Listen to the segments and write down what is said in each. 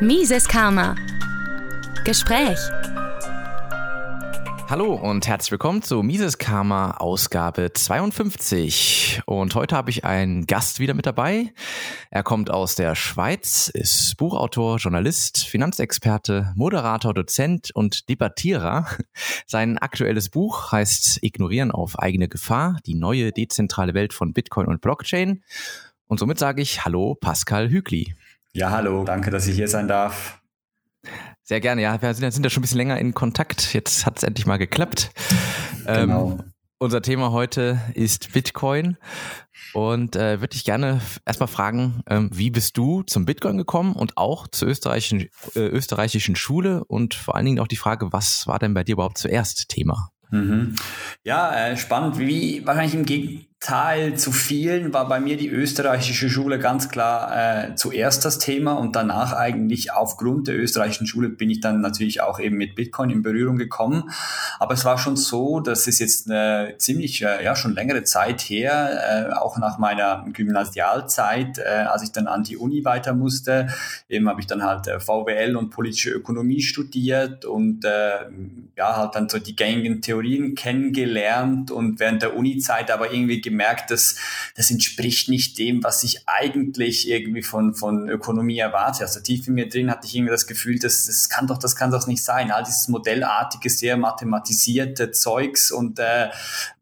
Mises Karma. Gespräch. Hallo und herzlich willkommen zu Mises Karma Ausgabe 52. Und heute habe ich einen Gast wieder mit dabei. Er kommt aus der Schweiz, ist Buchautor, Journalist, Finanzexperte, Moderator, Dozent und Debattierer. Sein aktuelles Buch heißt Ignorieren auf eigene Gefahr, die neue dezentrale Welt von Bitcoin und Blockchain. Und somit sage ich Hallo Pascal Hügli. Ja, hallo, danke, dass ich hier sein darf. Sehr gerne, ja. Wir sind, sind ja schon ein bisschen länger in Kontakt. Jetzt hat es endlich mal geklappt. Genau. Ähm, unser Thema heute ist Bitcoin. Und äh, würde ich gerne erstmal fragen, ähm, wie bist du zum Bitcoin gekommen und auch zur österreichischen, äh, österreichischen Schule und vor allen Dingen auch die Frage, was war denn bei dir überhaupt zuerst Thema? Mhm. Ja, äh, spannend. Wie wahrscheinlich im Gegenteil Teil zu vielen war bei mir die österreichische Schule ganz klar äh, zuerst das Thema und danach eigentlich aufgrund der österreichischen Schule bin ich dann natürlich auch eben mit Bitcoin in Berührung gekommen. Aber es war schon so, dass es jetzt eine ziemlich, äh, ja, schon längere Zeit her, äh, auch nach meiner Gymnasialzeit, äh, als ich dann an die Uni weiter musste, eben habe ich dann halt äh, VWL und politische Ökonomie studiert und äh, ja, halt dann so die gängigen Theorien kennengelernt und während der Uni-Zeit aber irgendwie gemerkt, dass das entspricht nicht dem, was ich eigentlich irgendwie von, von Ökonomie erwarte. Also tief in mir drin hatte ich irgendwie das Gefühl, dass das kann doch, das kann doch nicht sein. All dieses modellartige, sehr mathematisierte Zeugs und äh,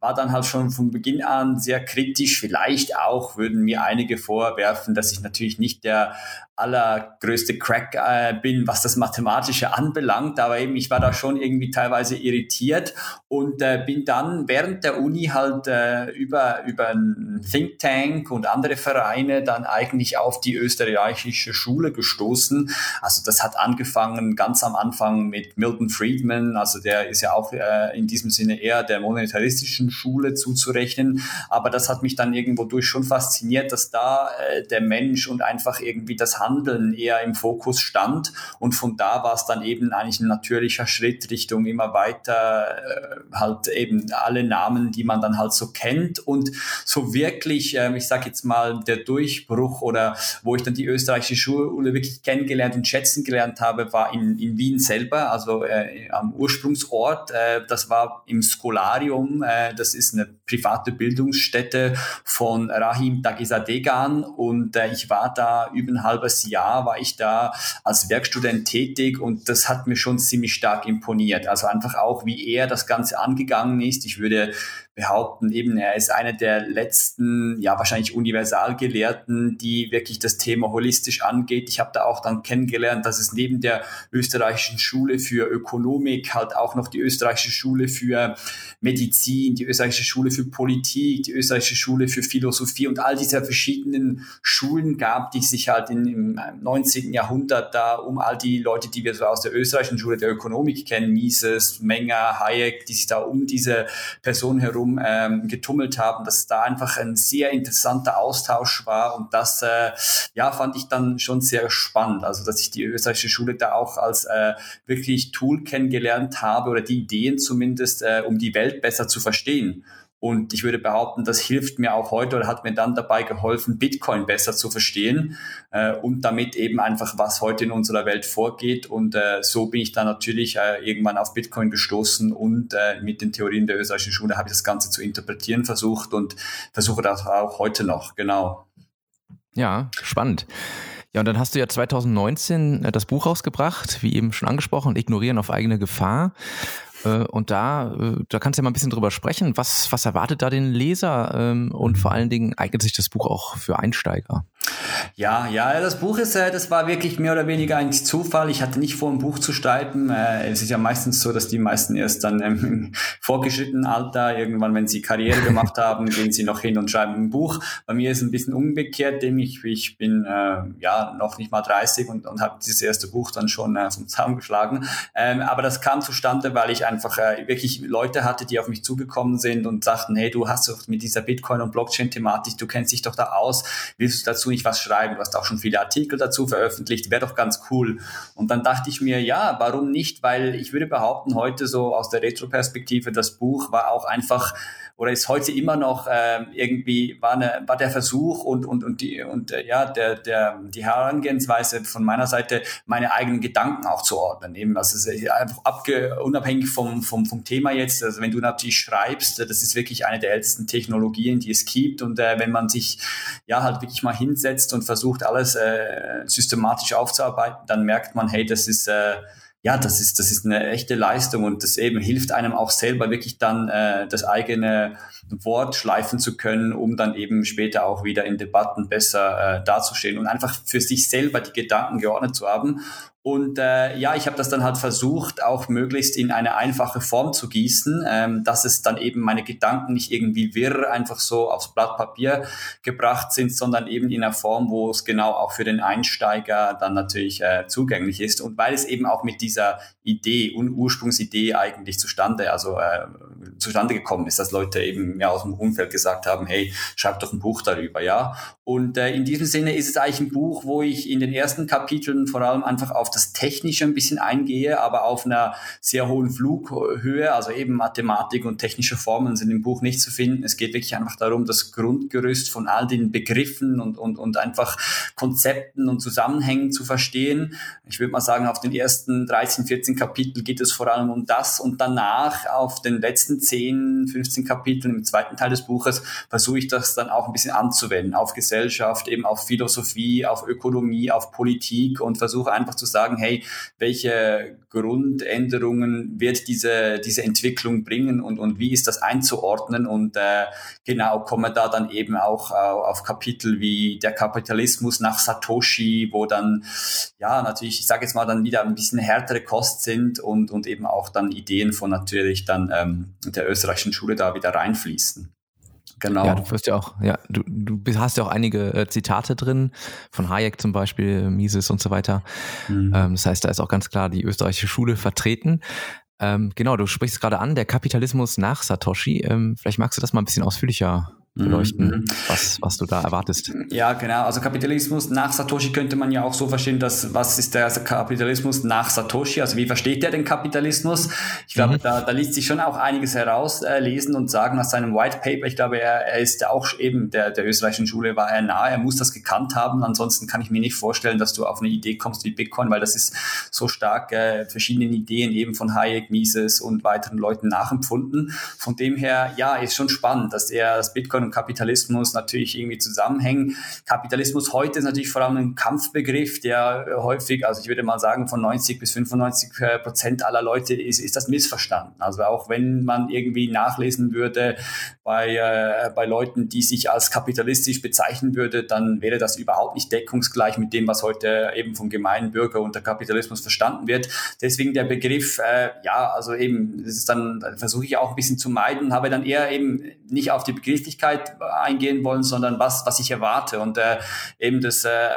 war dann halt schon von Beginn an sehr kritisch. Vielleicht auch würden mir einige vorwerfen, dass ich natürlich nicht der allergrößte Crack äh, bin, was das Mathematische anbelangt. Aber eben, ich war da schon irgendwie teilweise irritiert und äh, bin dann während der Uni halt äh, über, über ein Think Tank und andere Vereine dann eigentlich auf die österreichische Schule gestoßen. Also das hat angefangen ganz am Anfang mit Milton Friedman, also der ist ja auch äh, in diesem Sinne eher der monetaristischen Schule zuzurechnen. Aber das hat mich dann irgendwo durch schon fasziniert, dass da äh, der Mensch und einfach irgendwie das Handeln eher im Fokus stand. Und von da war es dann eben eigentlich ein natürlicher Schritt Richtung immer weiter, äh, halt eben alle Namen, die man dann halt so kennt. Und so wirklich, äh, ich sage jetzt mal, der Durchbruch oder wo ich dann die österreichische Schule wirklich kennengelernt und schätzen gelernt habe, war in, in Wien selber, also äh, am Ursprungsort. Äh, das war im Skolarium, äh, das ist eine private Bildungsstätte von Rahim Dagisadegan und äh, ich war da über ein halbes halbes Jahr war ich da als Werkstudent tätig und das hat mir schon ziemlich stark imponiert. Also einfach auch, wie er das Ganze angegangen ist. Ich würde behaupten, eben er ist einer der letzten, ja wahrscheinlich Universalgelehrten, die wirklich das Thema holistisch angeht. Ich habe da auch dann kennengelernt, dass es neben der österreichischen Schule für Ökonomik halt auch noch die österreichische Schule für Medizin, die österreichische Schule für Politik, die österreichische Schule für Philosophie und all diese verschiedenen Schulen gab, die sich halt in, im 19. Jahrhundert da um all die Leute, die wir so aus der österreichischen Schule der Ökonomik kennen, Mises, Menger, Hayek, die sich da um diese Person herum herum ähm, getummelt haben, dass da einfach ein sehr interessanter Austausch war und das äh, ja fand ich dann schon sehr spannend. Also dass ich die österreichische Schule da auch als äh, wirklich Tool kennengelernt habe oder die Ideen zumindest, äh, um die Welt besser zu verstehen. Und ich würde behaupten, das hilft mir auch heute oder hat mir dann dabei geholfen, Bitcoin besser zu verstehen äh, und damit eben einfach, was heute in unserer Welt vorgeht. Und äh, so bin ich dann natürlich äh, irgendwann auf Bitcoin gestoßen und äh, mit den Theorien der österreichischen Schule habe ich das Ganze zu interpretieren versucht und versuche das auch heute noch, genau. Ja, spannend. Ja, und dann hast du ja 2019 äh, das Buch rausgebracht, wie eben schon angesprochen, Ignorieren auf eigene Gefahr. Äh, und da, äh, da kannst du ja mal ein bisschen drüber sprechen. Was, was erwartet da den Leser? Ähm, und vor allen Dingen eignet sich das Buch auch für Einsteiger? Ja, ja, das Buch ist, äh, das war wirklich mehr oder weniger ein Zufall. Ich hatte nicht vor, ein Buch zu schreiben. Es ist ja meistens so, dass die meisten erst dann im vorgeschrittenen Alter, irgendwann, wenn sie Karriere gemacht haben, gehen sie noch hin und schreiben ein Buch. Bei mir ist es ein bisschen umgekehrt, denn ich, ich bin äh, ja noch nicht mal 30 und, und habe dieses erste Buch dann schon äh, vom Zaun geschlagen. Ähm, aber das kam zustande, weil ich einfach äh, wirklich Leute hatte, die auf mich zugekommen sind und sagten, hey, du hast doch mit dieser Bitcoin- und Blockchain-Thematik, du kennst dich doch da aus, willst du dazu nicht was schreiben? du hast auch schon viele Artikel dazu veröffentlicht, wäre doch ganz cool. Und dann dachte ich mir, ja, warum nicht? Weil ich würde behaupten, heute so aus der Retro-Perspektive, das Buch war auch einfach oder ist heute immer noch äh, irgendwie war, eine, war der Versuch und und und die und äh, ja der der die Herangehensweise von meiner Seite meine eigenen Gedanken auch zu ordnen eben also es ist einfach abge, unabhängig vom vom vom Thema jetzt also wenn du natürlich schreibst das ist wirklich eine der ältesten Technologien die es gibt und äh, wenn man sich ja halt wirklich mal hinsetzt und versucht alles äh, systematisch aufzuarbeiten dann merkt man hey das ist äh, ja, das ist, das ist eine echte Leistung und das eben hilft einem auch selber wirklich dann äh, das eigene Wort schleifen zu können, um dann eben später auch wieder in Debatten besser äh, dazustehen und einfach für sich selber die Gedanken geordnet zu haben und äh, ja, ich habe das dann halt versucht, auch möglichst in eine einfache Form zu gießen, ähm, dass es dann eben meine Gedanken nicht irgendwie wirr einfach so aufs Blatt Papier gebracht sind, sondern eben in einer Form, wo es genau auch für den Einsteiger dann natürlich äh, zugänglich ist. Und weil es eben auch mit dieser Idee und Ursprungsidee eigentlich zustande, also äh, zustande gekommen ist, dass Leute eben ja aus dem Umfeld gesagt haben, hey, schreib doch ein Buch darüber, ja. Und äh, in diesem Sinne ist es eigentlich ein Buch, wo ich in den ersten Kapiteln vor allem einfach auf das Technische ein bisschen eingehe, aber auf einer sehr hohen Flughöhe, also eben Mathematik und technische Formeln sind im Buch nicht zu finden. Es geht wirklich einfach darum, das Grundgerüst von all den Begriffen und, und, und einfach Konzepten und Zusammenhängen zu verstehen. Ich würde mal sagen, auf den ersten 13, 14 Kapitel geht es vor allem um das und danach auf den letzten 10, 15 Kapiteln im zweiten Teil des Buches versuche ich das dann auch ein bisschen anzuwenden auf Gesellschaft, eben auf Philosophie, auf Ökonomie, auf Politik und versuche einfach zu sagen, sagen, hey, welche Grundänderungen wird diese, diese Entwicklung bringen und, und wie ist das einzuordnen? Und äh, genau komme da dann eben auch äh, auf Kapitel wie der Kapitalismus nach Satoshi, wo dann, ja, natürlich, ich sage jetzt mal, dann wieder ein bisschen härtere Kost sind und, und eben auch dann Ideen von natürlich dann ähm, der österreichischen Schule da wieder reinfließen. Genau. Ja, du wirst ja auch, ja, du, du hast ja auch einige äh, Zitate drin, von Hayek zum Beispiel, Mises und so weiter. Mhm. Ähm, das heißt, da ist auch ganz klar die österreichische Schule vertreten. Ähm, genau, du sprichst gerade an, der Kapitalismus nach Satoshi. Ähm, vielleicht magst du das mal ein bisschen ausführlicher beleuchten, mhm. was, was du da erwartest. Ja, genau. Also Kapitalismus nach Satoshi könnte man ja auch so verstehen, dass was ist der Kapitalismus nach Satoshi? Also wie versteht er den Kapitalismus? Ich glaube, mhm. da, da liest sich schon auch einiges herauslesen äh, und sagen aus seinem White Paper. Ich glaube, er, er ist auch eben der, der österreichischen Schule war er nahe. Er muss das gekannt haben. Ansonsten kann ich mir nicht vorstellen, dass du auf eine Idee kommst wie Bitcoin, weil das ist so stark äh, verschiedene Ideen eben von Hayek, Mises und weiteren Leuten nachempfunden. Von dem her, ja, ist schon spannend, dass er das Bitcoin und Kapitalismus natürlich irgendwie zusammenhängen. Kapitalismus heute ist natürlich vor allem ein Kampfbegriff, der häufig, also ich würde mal sagen, von 90 bis 95 Prozent aller Leute ist, ist das missverstanden. Also auch wenn man irgendwie nachlesen würde bei, äh, bei Leuten, die sich als kapitalistisch bezeichnen würde, dann wäre das überhaupt nicht deckungsgleich mit dem, was heute eben vom gemeinen Bürger unter Kapitalismus verstanden wird. Deswegen der Begriff, äh, ja, also eben, das ist dann, versuche ich auch ein bisschen zu meiden, habe dann eher eben nicht auf die Begrifflichkeit eingehen wollen, sondern was, was ich erwarte. Und äh, eben das äh,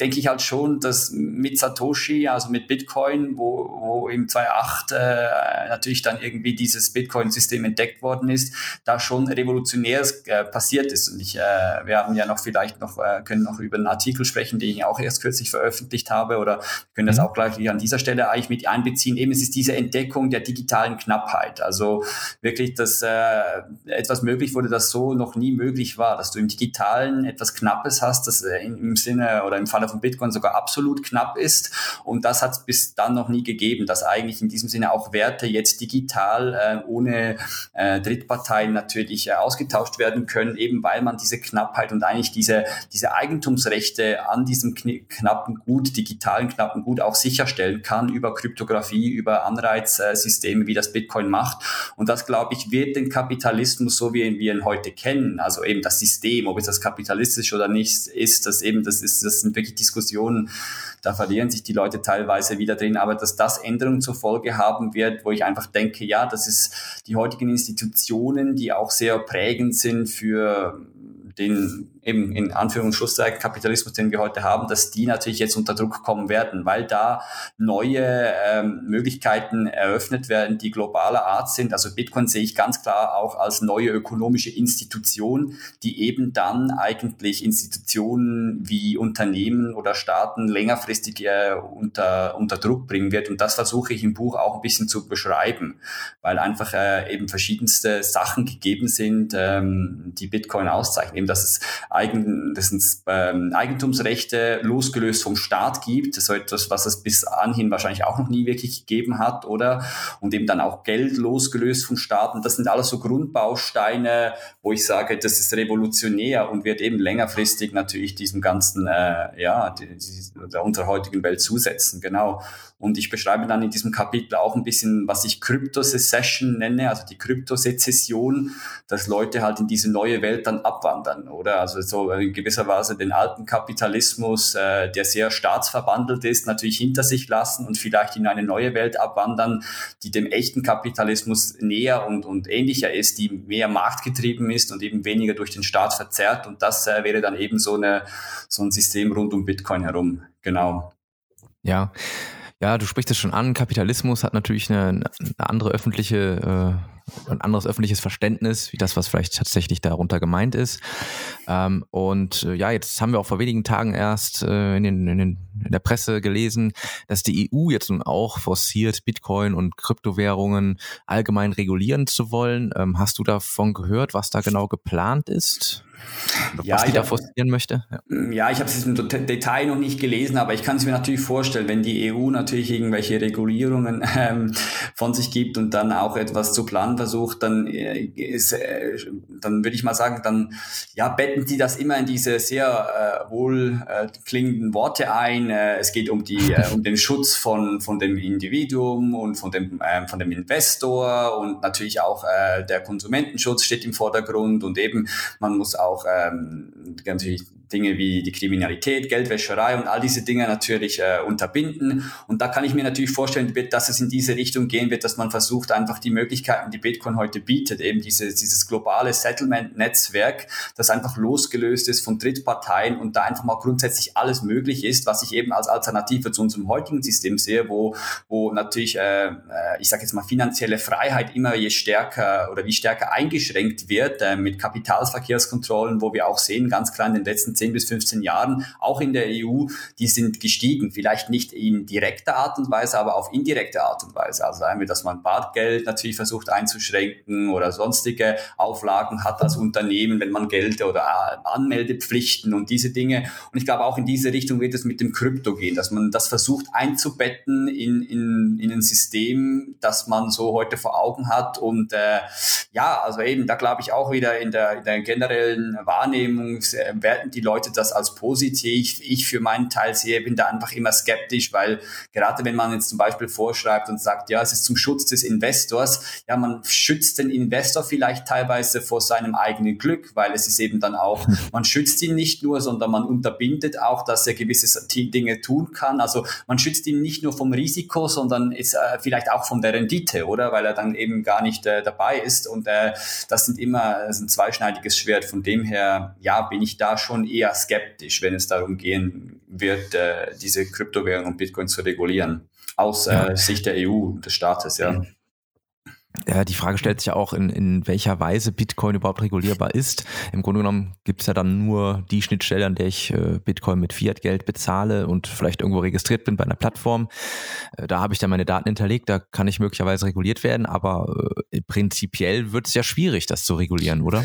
denke ich halt schon, dass mit Satoshi, also mit Bitcoin, wo, wo im 2008 äh, natürlich dann irgendwie dieses Bitcoin-System entdeckt worden ist, da schon Revolutionäres äh, passiert ist. Und ich, äh, wir haben ja noch vielleicht noch, äh, können noch über einen Artikel sprechen, den ich auch erst kürzlich veröffentlicht habe oder können das mhm. auch gleich an dieser Stelle eigentlich mit einbeziehen. Eben es ist diese Entdeckung der digitalen Knappheit. Also wirklich, dass äh, etwas möglich wurde, das so noch nie möglich war, dass du im Digitalen etwas Knappes hast, das äh, im Sinne oder im Falle von Bitcoin sogar absolut knapp ist. Und das hat es bis dann noch nie gegeben, dass eigentlich in diesem Sinne auch Werte jetzt digital äh, ohne äh, Drittparteien natürlich äh, ausgetauscht werden können, eben weil man diese Knappheit und eigentlich diese, diese Eigentumsrechte an diesem knappen Gut, digitalen knappen Gut auch sicherstellen kann über Kryptographie, über Anreizsysteme, wie das Bitcoin macht. Und das, glaube ich, wird den Kapitalismus, so wie wir ihn heute kennen, also eben das System, ob es das kapitalistisch oder nicht ist, das eben, das ist, das sind wirklich Diskussionen, da verlieren sich die Leute teilweise wieder drin, aber dass das Änderungen zur Folge haben wird, wo ich einfach denke, ja, das ist die heutigen Institutionen, die auch sehr prägend sind für den eben in Anführungs- und Schlusszeichen Kapitalismus, den wir heute haben, dass die natürlich jetzt unter Druck kommen werden, weil da neue ähm, Möglichkeiten eröffnet werden, die globaler Art sind. Also Bitcoin sehe ich ganz klar auch als neue ökonomische Institution, die eben dann eigentlich Institutionen wie Unternehmen oder Staaten längerfristig äh, unter, unter Druck bringen wird. Und das versuche ich im Buch auch ein bisschen zu beschreiben, weil einfach äh, eben verschiedenste Sachen gegeben sind, ähm, die Bitcoin auszeichnen. Eben, dass es Eigen, ähm, Eigentumsrechte losgelöst vom Staat gibt, so etwas, was es bis anhin wahrscheinlich auch noch nie wirklich gegeben hat, oder? Und eben dann auch Geld losgelöst vom Staat. Und das sind alles so Grundbausteine, wo ich sage, das ist revolutionär und wird eben längerfristig natürlich diesem ganzen, äh, ja, die, die, der unserer heutigen Welt zusetzen. Genau. Und ich beschreibe dann in diesem Kapitel auch ein bisschen, was ich Krypto-Secession nenne, also die Kryptosezession, dass Leute halt in diese neue Welt dann abwandern, oder? Also so in gewisser Weise den alten Kapitalismus, äh, der sehr staatsverbandelt ist, natürlich hinter sich lassen und vielleicht in eine neue Welt abwandern, die dem echten Kapitalismus näher und, und ähnlicher ist, die mehr marktgetrieben ist und eben weniger durch den Staat verzerrt. Und das äh, wäre dann eben so, eine, so ein System rund um Bitcoin herum. Genau. Ja, ja, du sprichst es schon an. Kapitalismus hat natürlich eine, eine andere öffentliche, äh, ein anderes öffentliches Verständnis, wie das, was vielleicht tatsächlich darunter gemeint ist. Ähm, und äh, ja, jetzt haben wir auch vor wenigen Tagen erst äh, in, den, in, den, in der Presse gelesen, dass die EU jetzt nun auch forciert, Bitcoin und Kryptowährungen allgemein regulieren zu wollen. Ähm, hast du davon gehört, was da genau geplant ist? ja, was die da forcieren möchte? Ja, ja ich habe es im Detail noch nicht gelesen, aber ich kann es mir natürlich vorstellen, wenn die EU natürlich irgendwelche Regulierungen ähm, von sich gibt und dann auch etwas zu planen versucht, dann äh, ist, äh, dann würde ich mal sagen, dann ja betten die das immer in diese sehr äh, wohl äh, klingenden Worte ein. Äh, es geht um die äh, um den Schutz von von dem Individuum und von dem äh, von dem Investor und natürlich auch äh, der Konsumentenschutz steht im Vordergrund und eben man muss auch ähm, natürlich Dinge wie die Kriminalität, Geldwäscherei und all diese Dinge natürlich äh, unterbinden. Und da kann ich mir natürlich vorstellen, dass es in diese Richtung gehen wird, dass man versucht, einfach die Möglichkeiten, die Bitcoin heute bietet, eben diese, dieses globale Settlement-Netzwerk, das einfach losgelöst ist von Drittparteien und da einfach mal grundsätzlich alles möglich ist, was ich eben als Alternative zu unserem heutigen System sehe, wo, wo natürlich, äh, äh ich sage jetzt mal, finanzielle Freiheit immer je stärker oder wie stärker eingeschränkt wird äh, mit Kapitalverkehrskontrollen, wo wir auch sehen, ganz klar in den letzten 10 bis 15 Jahren, auch in der EU, die sind gestiegen. Vielleicht nicht in direkter Art und Weise, aber auf indirekte Art und Weise. Also wir, dass man Bargeld natürlich versucht einzuschränken oder sonstige Auflagen hat als Unternehmen, wenn man Geld oder äh, Anmeldepflichten und diese Dinge. Und ich glaube, auch in diese Richtung wird es mit dem Krypto gehen, dass man das versucht einzubetten in, in, in ein System, das man so heute vor Augen hat. Und äh, ja, also eben, da glaube ich auch wieder in der, in der generellen Wahrnehmung äh, werden die Leute das als positiv. Ich für meinen Teil sehe, bin da einfach immer skeptisch, weil gerade wenn man jetzt zum Beispiel vorschreibt und sagt, ja, es ist zum Schutz des Investors, ja, man schützt den Investor vielleicht teilweise vor seinem eigenen Glück, weil es ist eben dann auch, man schützt ihn nicht nur, sondern man unterbindet auch, dass er gewisse Dinge tun kann. Also man schützt ihn nicht nur vom Risiko, sondern ist äh, vielleicht auch von der Rendite, oder? Weil er dann eben gar nicht äh, dabei ist. Und äh, das sind immer das ist ein zweischneidiges Schwert. Von dem her, ja, bin ich da schon eher eher skeptisch, wenn es darum gehen wird, äh, diese Kryptowährung und Bitcoin zu regulieren, aus äh, Sicht der EU, des Staates, ja. Ja, die Frage stellt sich ja auch, in, in welcher Weise Bitcoin überhaupt regulierbar ist. Im Grunde genommen gibt es ja dann nur die Schnittstelle, an der ich äh, Bitcoin mit Fiat-Geld bezahle und vielleicht irgendwo registriert bin bei einer Plattform. Äh, da habe ich dann meine Daten hinterlegt, da kann ich möglicherweise reguliert werden, aber äh, prinzipiell wird es ja schwierig, das zu regulieren, oder?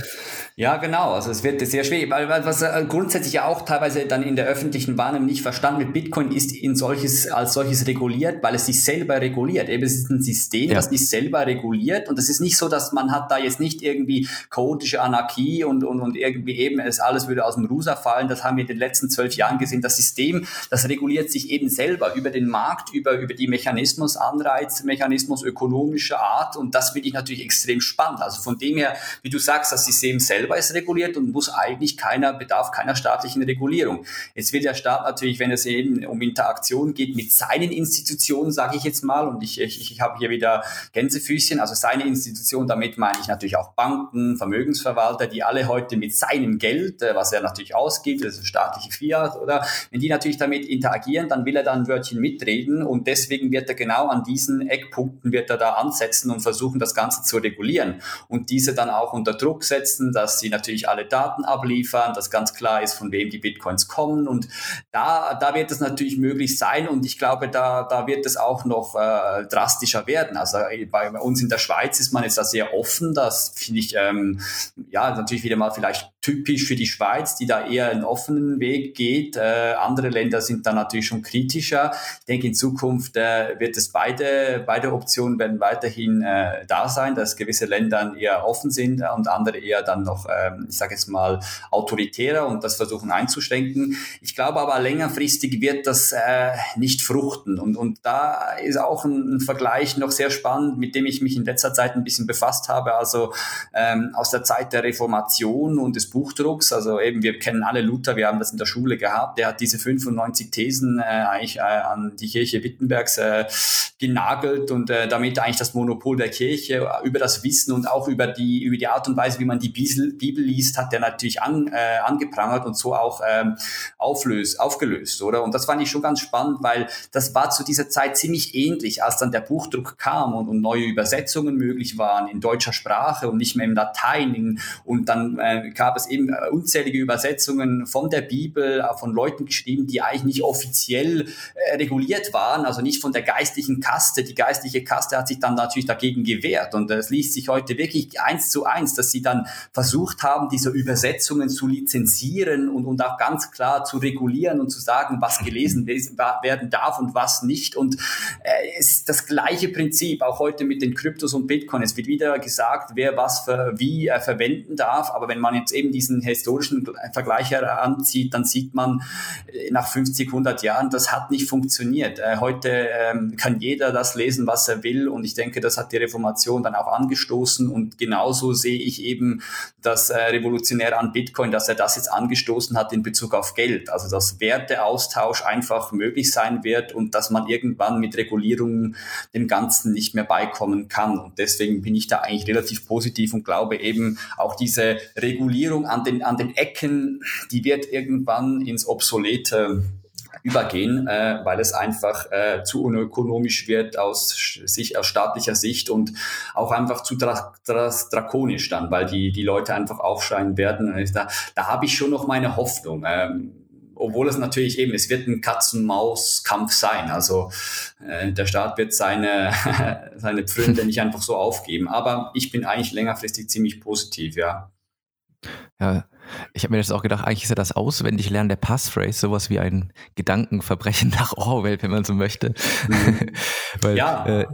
Ja, genau. Also es wird sehr schwierig, weil, was äh, grundsätzlich ja auch teilweise dann in der öffentlichen Wahrnehmung nicht verstanden wird, Bitcoin ist in solches, als solches reguliert, weil es sich selber reguliert. Eben, es ist ein System, ja. das sich selber reguliert reguliert. Und es ist nicht so, dass man hat da jetzt nicht irgendwie chaotische Anarchie und, und, und irgendwie eben es alles würde aus dem Rusa fallen. Das haben wir in den letzten zwölf Jahren gesehen. Das System, das reguliert sich eben selber über den Markt, über, über die Mechanismus, Anreizmechanismus ökonomischer Art. Und das finde ich natürlich extrem spannend. Also von dem her, wie du sagst, das System selber ist reguliert und muss eigentlich keiner, bedarf keiner staatlichen Regulierung. Jetzt will der Staat natürlich, wenn es eben um Interaktion geht mit seinen Institutionen, sage ich jetzt mal, und ich, ich, ich habe hier wieder Gänsefüßchen, also seine Institution, damit meine ich natürlich auch Banken, Vermögensverwalter, die alle heute mit seinem Geld, äh, was er natürlich ausgibt, das ist staatliche Fiat, oder wenn die natürlich damit interagieren, dann will er da ein Wörtchen mitreden und deswegen wird er genau an diesen Eckpunkten wird er da ansetzen und versuchen, das Ganze zu regulieren und diese dann auch unter Druck setzen, dass sie natürlich alle Daten abliefern, dass ganz klar ist, von wem die Bitcoins kommen und da, da wird es natürlich möglich sein und ich glaube, da, da wird es auch noch äh, drastischer werden. Also äh, bei uns in der Schweiz ist man jetzt da sehr offen, das finde ich ähm, ja natürlich wieder mal vielleicht typisch für die Schweiz, die da eher einen offenen Weg geht. Äh, andere Länder sind da natürlich schon kritischer. Ich denke, in Zukunft äh, wird es beide, beide Optionen werden weiterhin äh, da sein, dass gewisse Länder eher offen sind und andere eher dann noch, ähm, ich sage jetzt mal, autoritärer und das versuchen einzuschränken. Ich glaube aber längerfristig wird das äh, nicht fruchten. Und, und da ist auch ein, ein Vergleich noch sehr spannend, mit dem ich mich in letzter Zeit ein bisschen befasst habe. Also ähm, aus der Zeit der Reformation und des Buchdrucks. Also eben, wir kennen alle Luther, wir haben das in der Schule gehabt. Der hat diese 95 Thesen äh, eigentlich äh, an die Kirche Wittenbergs äh, genagelt und äh, damit eigentlich das Monopol der Kirche über das Wissen und auch über die, über die Art und Weise, wie man die Bibel, Bibel liest, hat der natürlich an, äh, angeprangert und so auch ähm, auflöst, aufgelöst, oder? Und das fand ich schon ganz spannend, weil das war zu dieser Zeit ziemlich ähnlich, als dann der Buchdruck kam und, und neue Übersetzungen möglich waren in deutscher Sprache und nicht mehr im Latein. Und dann äh, gab es eben äh, unzählige Übersetzungen von der Bibel, äh, von Leuten geschrieben, die eigentlich nicht offiziell äh, reguliert waren, also nicht von der geistlichen Kaste. Die geistliche Kaste hat sich dann natürlich dagegen gewehrt und es liest sich heute wirklich eins zu eins, dass sie dann versucht haben, diese Übersetzungen zu lizenzieren und, und auch ganz klar zu regulieren und zu sagen, was gelesen werden darf und was nicht. Und äh, es ist das gleiche Prinzip, auch heute mit den Kryptos und Bitcoin. Es wird wieder gesagt, wer was für, wie äh, verwenden darf, aber wenn man jetzt eben diesen historischen Vergleich heranzieht, dann sieht man äh, nach 50, 100 Jahren, das hat nicht funktioniert. Äh, heute ähm, kann jeder das lesen, was er will und ich denke, das hat die Reformation dann auch angestoßen und genauso sehe ich eben das äh, Revolutionäre an Bitcoin, dass er das jetzt angestoßen hat in Bezug auf Geld. Also dass Werteaustausch einfach möglich sein wird und dass man irgendwann mit Regulierungen dem Ganzen nicht mehr beikommen kann. Und deswegen bin ich da eigentlich relativ positiv und glaube eben auch diese Regulierung an den, an den Ecken, die wird irgendwann ins Obsolete übergehen, äh, weil es einfach äh, zu unökonomisch wird aus, sich, aus staatlicher Sicht und auch einfach zu dra dra drakonisch dann, weil die, die Leute einfach aufschreien werden. Da, da habe ich schon noch meine Hoffnung. Ähm, obwohl es natürlich eben, es wird ein Katz-Maus-Kampf sein. Also äh, der Staat wird seine, seine Pfründe nicht einfach so aufgeben. Aber ich bin eigentlich längerfristig ziemlich positiv, ja. Ja, ich habe mir jetzt auch gedacht, eigentlich ist ja das Auswendiglernen der Passphrase sowas wie ein Gedankenverbrechen nach Orwell, wenn man so möchte. Mhm. Weil, ja. Äh,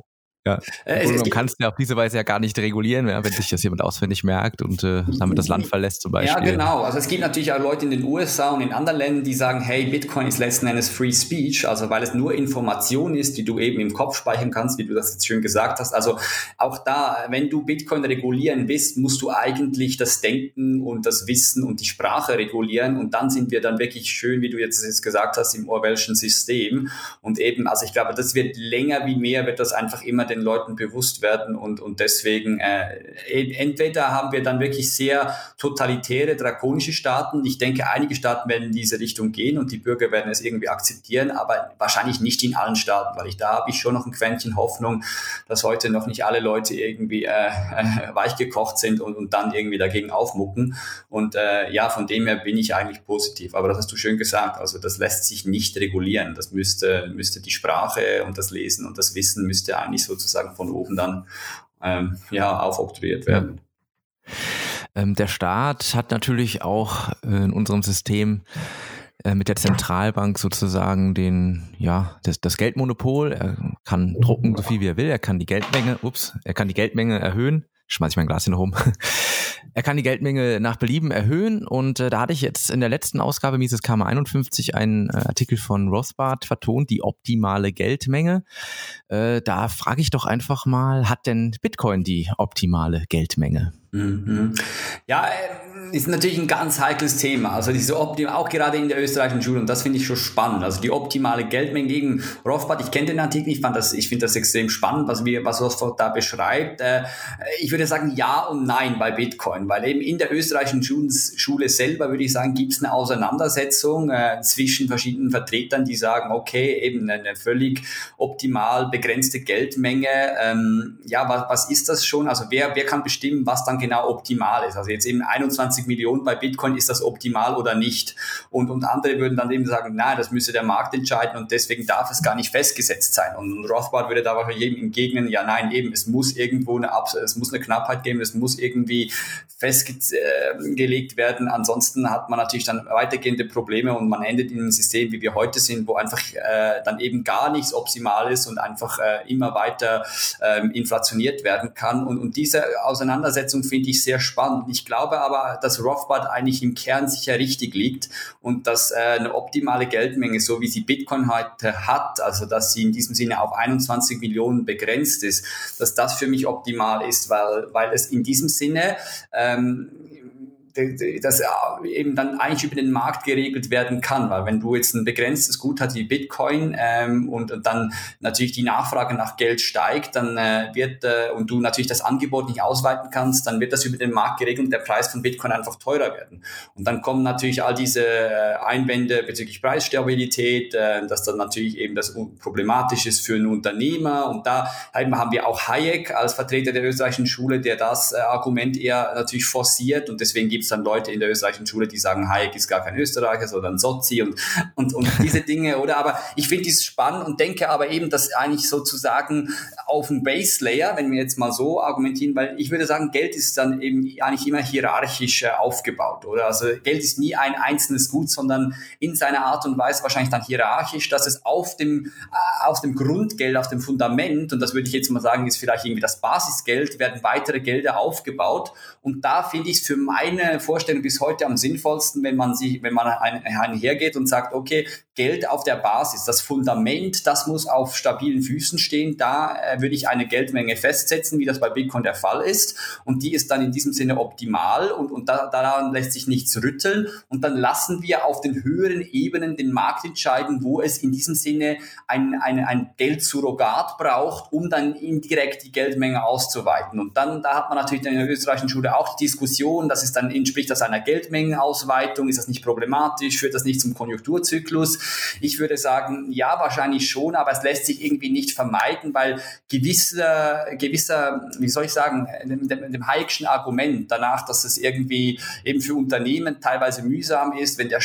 ja, äh, und man kann es ja auf diese Weise ja gar nicht regulieren, wenn sich das jemand auswendig merkt und äh, damit das Land verlässt zum Beispiel. Ja, genau. Also es gibt natürlich auch Leute in den USA und in anderen Ländern, die sagen, hey, Bitcoin ist letzten Endes Free Speech, also weil es nur Information ist, die du eben im Kopf speichern kannst, wie du das jetzt schön gesagt hast. Also auch da, wenn du Bitcoin regulieren willst, musst du eigentlich das Denken und das Wissen und die Sprache regulieren und dann sind wir dann wirklich schön, wie du jetzt, jetzt gesagt hast, im Orwellschen System. Und eben, also ich glaube, das wird länger wie mehr, wird das einfach immer den Leuten bewusst werden und, und deswegen äh, entweder haben wir dann wirklich sehr totalitäre, drakonische Staaten. Ich denke, einige Staaten werden in diese Richtung gehen und die Bürger werden es irgendwie akzeptieren, aber wahrscheinlich nicht in allen Staaten, weil ich da habe ich schon noch ein Quäntchen Hoffnung, dass heute noch nicht alle Leute irgendwie äh, äh, sind und, und dann irgendwie dagegen aufmucken. Und äh, ja, von dem her bin ich eigentlich positiv. Aber das hast du schön gesagt. Also das lässt sich nicht regulieren. Das müsste, müsste die Sprache und das Lesen und das Wissen müsste eigentlich so sozusagen von oben dann ähm, ja, aufoktroyiert werden. Ähm, der Staat hat natürlich auch äh, in unserem System äh, mit der Zentralbank sozusagen den, ja, das, das Geldmonopol. Er kann drucken, so viel wie er will. Er kann die Geldmenge, ups, er kann die Geldmenge erhöhen. Schmeiß ich mein Glas hier noch um. Er kann die Geldmenge nach Belieben erhöhen und äh, da hatte ich jetzt in der letzten Ausgabe Mises Karma 51 einen äh, Artikel von Rothbard vertont, die optimale Geldmenge. Äh, da frage ich doch einfach mal, hat denn Bitcoin die optimale Geldmenge? Mhm. Ja, äh, ist natürlich ein ganz heikles Thema. Also diese Optim auch gerade in der österreichischen Schule und das finde ich schon spannend. Also die optimale Geldmenge gegen Rothbard. Ich kenne den Artikel, ich ich finde das extrem spannend, was wir, was Rothbard da beschreibt. Äh, ich würde sagen ja und nein bei Bitcoin, weil eben in der österreichischen Schule selber würde ich sagen, gibt es eine Auseinandersetzung äh, zwischen verschiedenen Vertretern, die sagen, okay, eben eine völlig optimal begrenzte Geldmenge. Ähm, ja, was, was ist das schon? Also wer, wer kann bestimmen, was dann genau optimal ist. Also jetzt eben 21 Millionen bei Bitcoin, ist das optimal oder nicht? Und, und andere würden dann eben sagen, nein, das müsse der Markt entscheiden und deswegen darf es gar nicht festgesetzt sein. Und Rothbard würde da wahrscheinlich jedem entgegnen, ja nein, eben, es muss irgendwo eine, es muss eine Knappheit geben, es muss irgendwie festgelegt werden. Ansonsten hat man natürlich dann weitergehende Probleme und man endet in einem System, wie wir heute sind, wo einfach äh, dann eben gar nichts optimal ist und einfach äh, immer weiter äh, inflationiert werden kann. Und, und diese Auseinandersetzung finde ich sehr spannend. Ich glaube aber, dass Rothbard eigentlich im Kern sicher richtig liegt und dass äh, eine optimale Geldmenge, so wie sie Bitcoin heute hat, also dass sie in diesem Sinne auf 21 Millionen begrenzt ist, dass das für mich optimal ist, weil, weil es in diesem Sinne ähm, das eben dann eigentlich über den Markt geregelt werden kann, weil wenn du jetzt ein begrenztes Gut hast wie Bitcoin ähm, und, und, dann natürlich die Nachfrage nach Geld steigt, dann äh, wird äh, und du natürlich das Angebot nicht ausweiten kannst, dann wird das über den Markt geregelt und der Preis von Bitcoin einfach teurer werden. Und dann kommen natürlich all diese äh, Einwände bezüglich Preisstabilität, äh, dass dann natürlich eben das problematisch ist für einen Unternehmer und da haben wir auch Hayek als Vertreter der österreichischen Schule, der das äh, Argument eher natürlich forciert und deswegen gibt gibt es dann Leute in der österreichischen Schule, die sagen, Hayek ist gar kein Österreicher, sondern Sozi und, und, und diese Dinge, oder? Aber ich finde dies spannend und denke aber eben, dass eigentlich sozusagen auf dem Base Layer, wenn wir jetzt mal so argumentieren, weil ich würde sagen, Geld ist dann eben eigentlich immer hierarchisch äh, aufgebaut, oder? Also Geld ist nie ein einzelnes Gut, sondern in seiner Art und Weise wahrscheinlich dann hierarchisch, dass es auf dem, äh, auf dem Grundgeld, auf dem Fundament, und das würde ich jetzt mal sagen, ist vielleicht irgendwie das Basisgeld, werden weitere Gelder aufgebaut. Und da finde ich es für meine Vorstellung bis heute am sinnvollsten, wenn man sich, wenn man einhergeht und sagt, okay, Geld auf der Basis, das Fundament, das muss auf stabilen Füßen stehen. Da äh, würde ich eine Geldmenge festsetzen, wie das bei Bitcoin der Fall ist. Und die ist dann in diesem Sinne optimal und, und da, daran lässt sich nichts rütteln. Und dann lassen wir auf den höheren Ebenen den Markt entscheiden, wo es in diesem Sinne ein, ein, ein Geldsurrogat braucht, um dann indirekt die Geldmenge auszuweiten. Und dann, da hat man natürlich in der österreichischen Schule auch die Diskussion, das ist dann entspricht das einer Geldmengenausweitung? Ist das nicht problematisch? Führt das nicht zum Konjunkturzyklus? Ich würde sagen, ja, wahrscheinlich schon, aber es lässt sich irgendwie nicht vermeiden, weil gewisser, gewisser, wie soll ich sagen, dem, dem, Hayekschen Argument danach, dass es irgendwie eben für Unternehmen teilweise mühsam ist, wenn der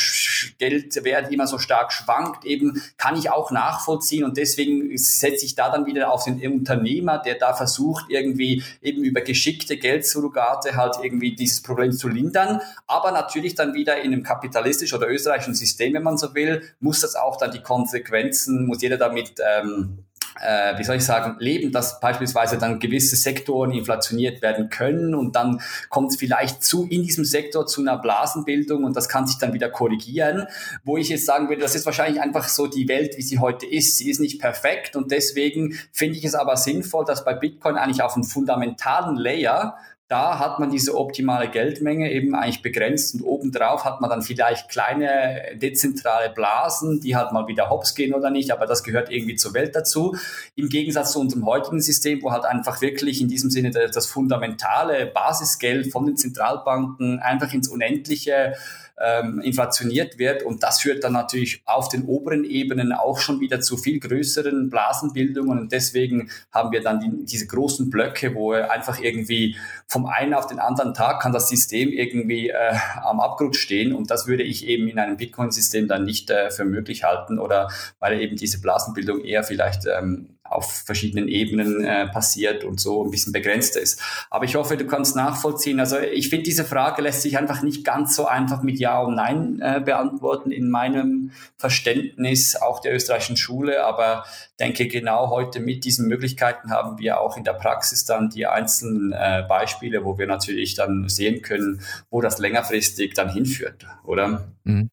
Geldwert immer so stark schwankt, eben kann ich auch nachvollziehen und deswegen setze ich da dann wieder auf den Unternehmer, der da versucht, irgendwie eben über geschickte Geldsurrogate halt irgendwie dieses Problem zu lindern lindern, aber natürlich dann wieder in einem kapitalistischen oder österreichischen System, wenn man so will, muss das auch dann die Konsequenzen, muss jeder damit ähm, äh, wie soll ich sagen, leben, dass beispielsweise dann gewisse Sektoren inflationiert werden können und dann kommt es vielleicht zu in diesem Sektor zu einer Blasenbildung und das kann sich dann wieder korrigieren. Wo ich jetzt sagen würde, das ist wahrscheinlich einfach so die Welt, wie sie heute ist. Sie ist nicht perfekt und deswegen finde ich es aber sinnvoll, dass bei Bitcoin eigentlich auf einem fundamentalen Layer da hat man diese optimale Geldmenge eben eigentlich begrenzt und obendrauf hat man dann vielleicht kleine dezentrale Blasen, die halt mal wieder hops gehen oder nicht, aber das gehört irgendwie zur Welt dazu. Im Gegensatz zu unserem heutigen System, wo halt einfach wirklich in diesem Sinne das fundamentale Basisgeld von den Zentralbanken einfach ins Unendliche ähm, inflationiert wird. Und das führt dann natürlich auf den oberen Ebenen auch schon wieder zu viel größeren Blasenbildungen. Und deswegen haben wir dann die, diese großen Blöcke, wo einfach irgendwie vom einen auf den anderen Tag kann das System irgendwie äh, am Abgrund stehen. Und das würde ich eben in einem Bitcoin-System dann nicht äh, für möglich halten oder weil eben diese Blasenbildung eher vielleicht ähm, auf verschiedenen Ebenen äh, passiert und so ein bisschen begrenzter ist. Aber ich hoffe, du kannst nachvollziehen. Also ich finde, diese Frage lässt sich einfach nicht ganz so einfach mit Ja und Nein äh, beantworten in meinem Verständnis auch der österreichischen Schule. Aber denke, genau heute mit diesen Möglichkeiten haben wir auch in der Praxis dann die einzelnen äh, Beispiele, wo wir natürlich dann sehen können, wo das längerfristig dann hinführt, oder? Mhm.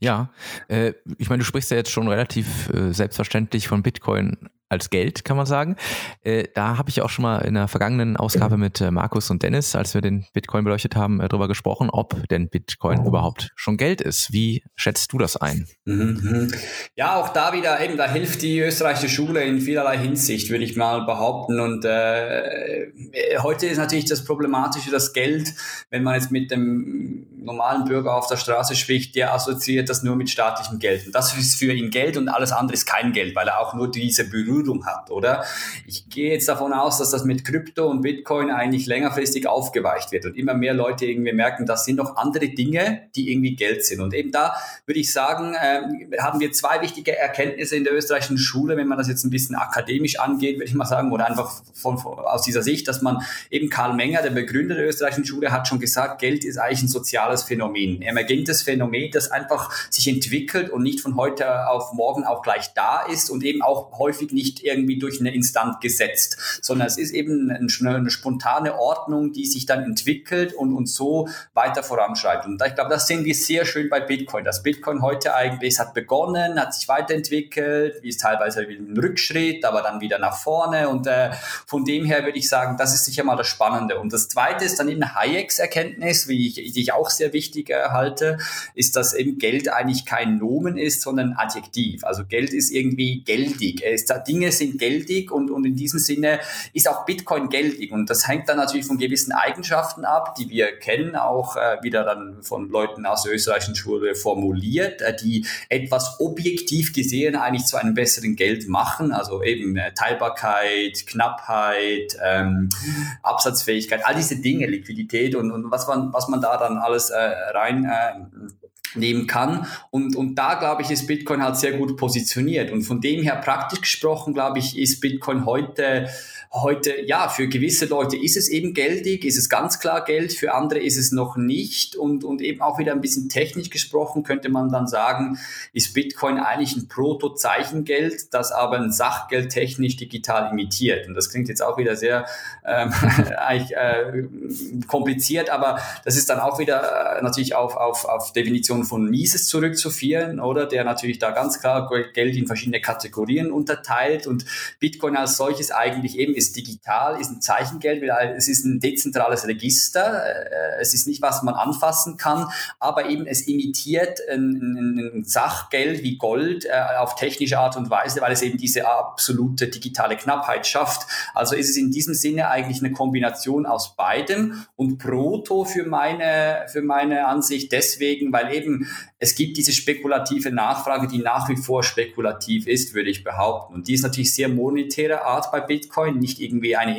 Ja, äh, ich meine, du sprichst ja jetzt schon relativ äh, selbstverständlich von Bitcoin als Geld, kann man sagen. Äh, da habe ich auch schon mal in der vergangenen Ausgabe mit äh, Markus und Dennis, als wir den Bitcoin beleuchtet haben, äh, darüber gesprochen, ob denn Bitcoin oh. überhaupt schon Geld ist. Wie schätzt du das ein? Mhm. Ja, auch da wieder eben, da hilft die österreichische Schule in vielerlei Hinsicht, würde ich mal behaupten. Und äh, heute ist natürlich das Problematische, das Geld, wenn man jetzt mit dem normalen Bürger auf der Straße spricht, der assoziiert das nur mit staatlichem Geld. Und das ist für ihn Geld und alles andere ist kein Geld, weil er auch nur diese Berührung hat, oder? Ich gehe jetzt davon aus, dass das mit Krypto und Bitcoin eigentlich längerfristig aufgeweicht wird und immer mehr Leute irgendwie merken, das sind noch andere Dinge, die irgendwie Geld sind. Und eben da würde ich sagen, äh, haben wir zwei wichtige Erkenntnisse in der österreichischen Schule, wenn man das jetzt ein bisschen akademisch angeht, würde ich mal sagen, oder einfach von, von, aus dieser Sicht, dass man eben Karl Menger, der Begründer der österreichischen Schule, hat schon gesagt, Geld ist eigentlich ein soziales Phänomen, ein emergentes Phänomen, das einfach sich entwickelt und nicht von heute auf morgen auch gleich da ist und eben auch häufig nicht irgendwie durch eine Instanz gesetzt, sondern es ist eben eine, eine spontane Ordnung, die sich dann entwickelt und uns so weiter voranschreitet. Und ich glaube, das sehen wir sehr schön bei Bitcoin. Das Bitcoin heute eigentlich hat begonnen, hat sich weiterentwickelt, wie es teilweise ein Rückschritt, aber dann wieder nach vorne. Und äh, von dem her würde ich sagen, das ist sicher mal das Spannende. Und das Zweite ist dann eben Hayeks Erkenntnis, wie ich, die ich auch sehr wichtig äh, halte, ist, dass eben Geld eigentlich kein Nomen ist, sondern ein Adjektiv. Also Geld ist irgendwie geldig. Es da Dinge Dinge sind geldig und, und in diesem Sinne ist auch Bitcoin geldig. Und das hängt dann natürlich von gewissen Eigenschaften ab, die wir kennen, auch äh, wieder dann von Leuten aus der österreichischen Schule formuliert, äh, die etwas objektiv gesehen eigentlich zu einem besseren Geld machen. Also eben äh, Teilbarkeit, Knappheit, ähm, Absatzfähigkeit, all diese Dinge, Liquidität und, und was, man, was man da dann alles äh, rein äh, nehmen kann. Und, und da, glaube ich, ist Bitcoin halt sehr gut positioniert. Und von dem her praktisch gesprochen, glaube ich, ist Bitcoin heute Heute, ja, für gewisse Leute ist es eben geldig, ist es ganz klar Geld, für andere ist es noch nicht. Und, und eben auch wieder ein bisschen technisch gesprochen könnte man dann sagen, ist Bitcoin eigentlich ein Proto-Zeichengeld, das aber ein Sachgeld technisch digital imitiert. Und das klingt jetzt auch wieder sehr ähm, eigentlich, äh, kompliziert, aber das ist dann auch wieder äh, natürlich auf, auf, auf Definition von Mises zurückzuführen, oder? Der natürlich da ganz klar Geld in verschiedene Kategorien unterteilt und Bitcoin als solches eigentlich eben ist digital, ist ein Zeichengeld, es ist ein dezentrales Register. Äh, es ist nicht, was man anfassen kann, aber eben es imitiert ein, ein Sachgeld wie Gold äh, auf technische Art und Weise, weil es eben diese absolute digitale Knappheit schafft. Also ist es in diesem Sinne eigentlich eine Kombination aus beidem und Proto für meine, für meine Ansicht deswegen, weil eben es gibt diese spekulative Nachfrage, die nach wie vor spekulativ ist, würde ich behaupten. Und die ist natürlich sehr monetäre Art bei Bitcoin, nicht irgendwie eine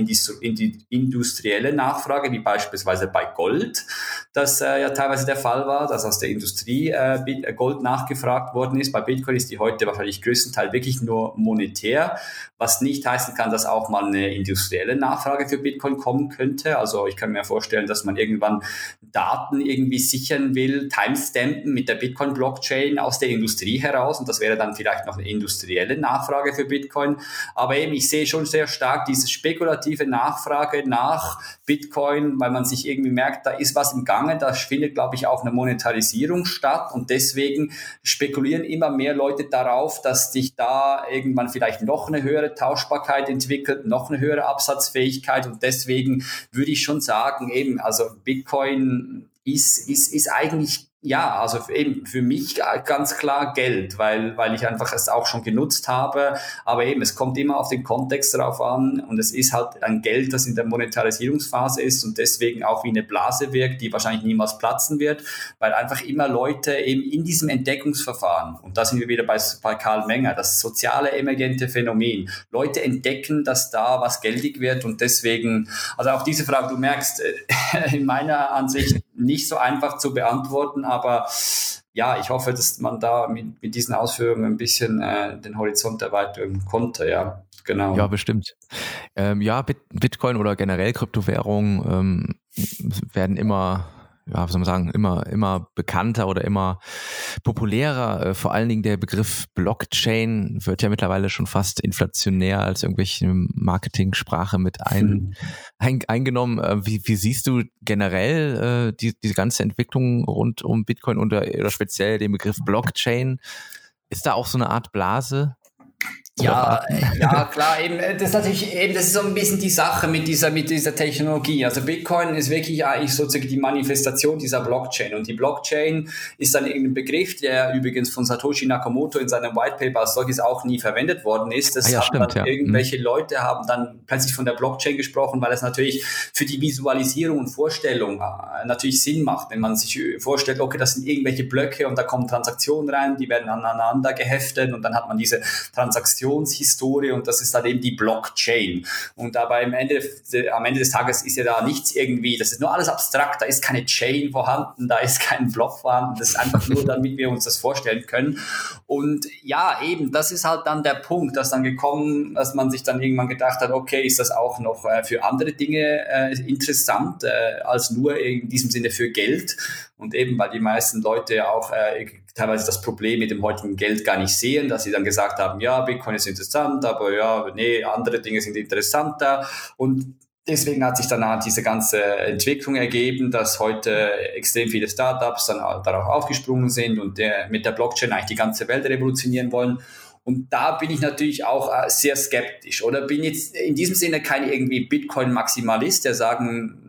industrielle Nachfrage, wie beispielsweise bei Gold, das äh, ja teilweise der Fall war, dass aus der Industrie äh, äh, Gold nachgefragt worden ist. Bei Bitcoin ist die heute wahrscheinlich größtenteils wirklich nur monetär, was nicht heißen kann, dass auch mal eine industrielle Nachfrage für Bitcoin kommen könnte. Also ich kann mir vorstellen, dass man irgendwann Daten irgendwie sichern will, timestampen mit der Bitcoin-Blockchain aus der Industrie heraus und das wäre dann vielleicht noch eine industrielle Nachfrage für Bitcoin. Aber eben, ich sehe schon sehr stark diese spekulative Nachfrage nach Bitcoin, weil man sich irgendwie merkt, da ist was im Gange, da findet, glaube ich, auch eine Monetarisierung statt. Und deswegen spekulieren immer mehr Leute darauf, dass sich da irgendwann vielleicht noch eine höhere Tauschbarkeit entwickelt, noch eine höhere Absatzfähigkeit. Und deswegen würde ich schon sagen, eben, also Bitcoin ist, ist, ist eigentlich ja, also eben für mich ganz klar Geld, weil, weil ich einfach es auch schon genutzt habe. Aber eben, es kommt immer auf den Kontext drauf an und es ist halt ein Geld, das in der Monetarisierungsphase ist und deswegen auch wie eine Blase wirkt, die wahrscheinlich niemals platzen wird, weil einfach immer Leute eben in diesem Entdeckungsverfahren, und da sind wir wieder bei, bei Karl Menger, das soziale emergente Phänomen. Leute entdecken, dass da was geldig wird und deswegen, also auch diese Frage, du merkst, äh, in meiner Ansicht nicht so einfach zu beantworten, aber ja, ich hoffe, dass man da mit, mit diesen Ausführungen ein bisschen äh, den Horizont erweitern konnte, ja. Genau. Ja, bestimmt. Ähm, ja, Bit Bitcoin oder generell Kryptowährungen ähm, werden immer ja, was soll man sagen, immer, immer bekannter oder immer populärer. Äh, vor allen Dingen der Begriff Blockchain wird ja mittlerweile schon fast inflationär als irgendwelche Marketing-Sprache mit ein, hm. ein, eingenommen. Äh, wie, wie siehst du generell äh, die, diese ganze Entwicklung rund um Bitcoin oder, oder speziell den Begriff Blockchain? Ist da auch so eine Art Blase? Ja, ja, klar, eben, äh, das ist natürlich eben, das ist so ein bisschen die Sache mit dieser, mit dieser Technologie. Also Bitcoin ist wirklich eigentlich sozusagen die Manifestation dieser Blockchain. Und die Blockchain ist dann irgendein Begriff, der übrigens von Satoshi Nakamoto in seinem White Paper als solches auch nie verwendet worden ist. Das ah, ja, stimmt, ja. irgendwelche mhm. Leute haben dann plötzlich von der Blockchain gesprochen, weil es natürlich für die Visualisierung und Vorstellung äh, natürlich Sinn macht, wenn man sich vorstellt, okay, das sind irgendwelche Blöcke und da kommen Transaktionen rein, die werden aneinander geheftet und dann hat man diese Transaktionshistorie und das ist dann eben die Blockchain. Und dabei am Ende, am Ende des Tages ist ja da nichts irgendwie, das ist nur alles abstrakt, da ist keine Chain vorhanden, da ist kein Block vorhanden, das ist einfach nur, damit wir uns das vorstellen können. Und ja, eben, das ist halt dann der Punkt, dass dann gekommen, dass man sich dann irgendwann gedacht hat, okay, ist das auch noch äh, für andere Dinge äh, interessant, äh, als nur in diesem Sinne für Geld. Und eben, weil die meisten Leute auch äh, teilweise das Problem mit dem heutigen Geld gar nicht sehen, dass sie dann gesagt haben, ja, Bitcoin ist interessant, aber ja, nee, andere Dinge sind interessanter. Und deswegen hat sich dann diese ganze Entwicklung ergeben, dass heute extrem viele Startups dann darauf aufgesprungen sind und der, mit der Blockchain eigentlich die ganze Welt revolutionieren wollen. Und da bin ich natürlich auch äh, sehr skeptisch oder bin jetzt in diesem Sinne kein irgendwie Bitcoin-Maximalist, der sagen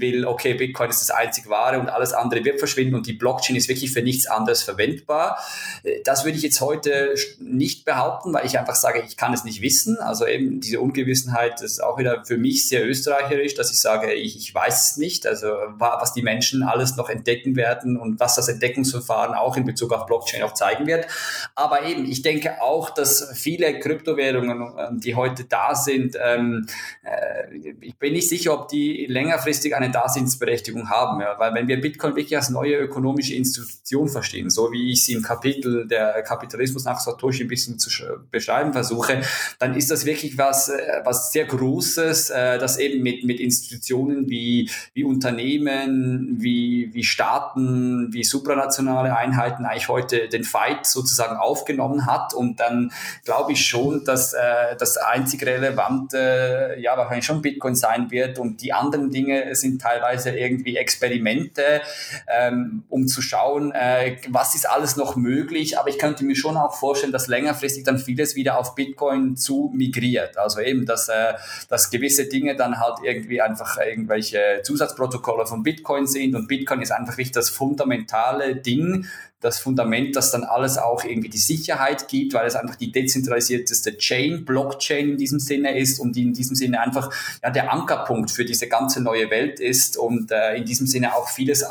will, okay, Bitcoin ist das einzig wahre und alles andere wird verschwinden und die Blockchain ist wirklich für nichts anderes verwendbar. Äh, das würde ich jetzt heute nicht behaupten, weil ich einfach sage, ich kann es nicht wissen. Also eben diese Ungewissenheit ist auch wieder für mich sehr österreicherisch, dass ich sage, ich, ich weiß es nicht. Also was die Menschen alles noch entdecken werden und was das Entdeckungsverfahren auch in Bezug auf Blockchain auch zeigen wird. Aber eben, ich denke auch, dass viele Kryptowährungen, ähm, die heute da sind, ähm, äh, ich bin nicht sicher, ob die längerfristig eine Daseinsberechtigung haben. Ja? Weil wenn wir Bitcoin wirklich als neue ökonomische Institution verstehen, so wie ich sie im Kapitel der Kapitalismus nach Satoshi ein bisschen zu beschreiben versuche, dann ist das wirklich was, äh, was sehr Großes, äh, das eben mit, mit Institutionen wie, wie Unternehmen, wie, wie Staaten, wie supranationale Einheiten eigentlich heute den Fight sozusagen aufgenommen hat. Und dann glaube ich schon, dass äh, das einzig relevante, ja, wahrscheinlich schon Bitcoin sein wird und die anderen Dinge sind teilweise irgendwie Experimente, ähm, um zu schauen, äh, was ist alles noch möglich. Aber ich könnte mir schon auch vorstellen, dass längerfristig dann vieles wieder auf Bitcoin zu migriert. Also eben, dass, äh, dass gewisse Dinge dann halt irgendwie einfach irgendwelche Zusatzprotokolle von Bitcoin sind und Bitcoin ist einfach nicht das fundamentale Ding, das Fundament, das dann alles auch irgendwie die Sicherheit gibt, weil es einfach die dezentralisierteste Chain, Blockchain in diesem Sinne ist und in diesem Sinne einfach ja, der Ankerpunkt für diese ganze neue Welt ist und äh, in diesem Sinne auch vieles äh,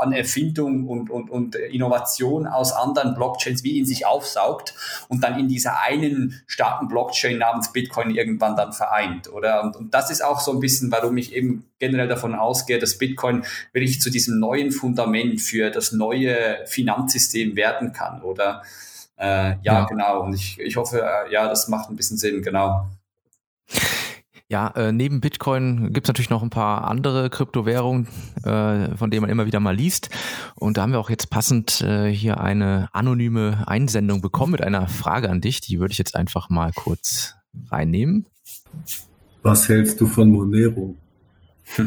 an Erfindung und, und, und Innovation aus anderen Blockchains wie in sich aufsaugt und dann in dieser einen starken Blockchain namens Bitcoin irgendwann dann vereint, oder? Und, und das ist auch so ein bisschen, warum ich eben generell davon ausgehe, dass Bitcoin wirklich zu diesem neuen Fundament für das neue Finanzsystem werden kann, oder? Äh, ja, ja, genau. Und ich, ich hoffe, äh, ja, das macht ein bisschen Sinn, genau. Ja, äh, neben Bitcoin gibt es natürlich noch ein paar andere Kryptowährungen, äh, von denen man immer wieder mal liest. Und da haben wir auch jetzt passend äh, hier eine anonyme Einsendung bekommen mit einer Frage an dich. Die würde ich jetzt einfach mal kurz reinnehmen. Was hältst du von Monero?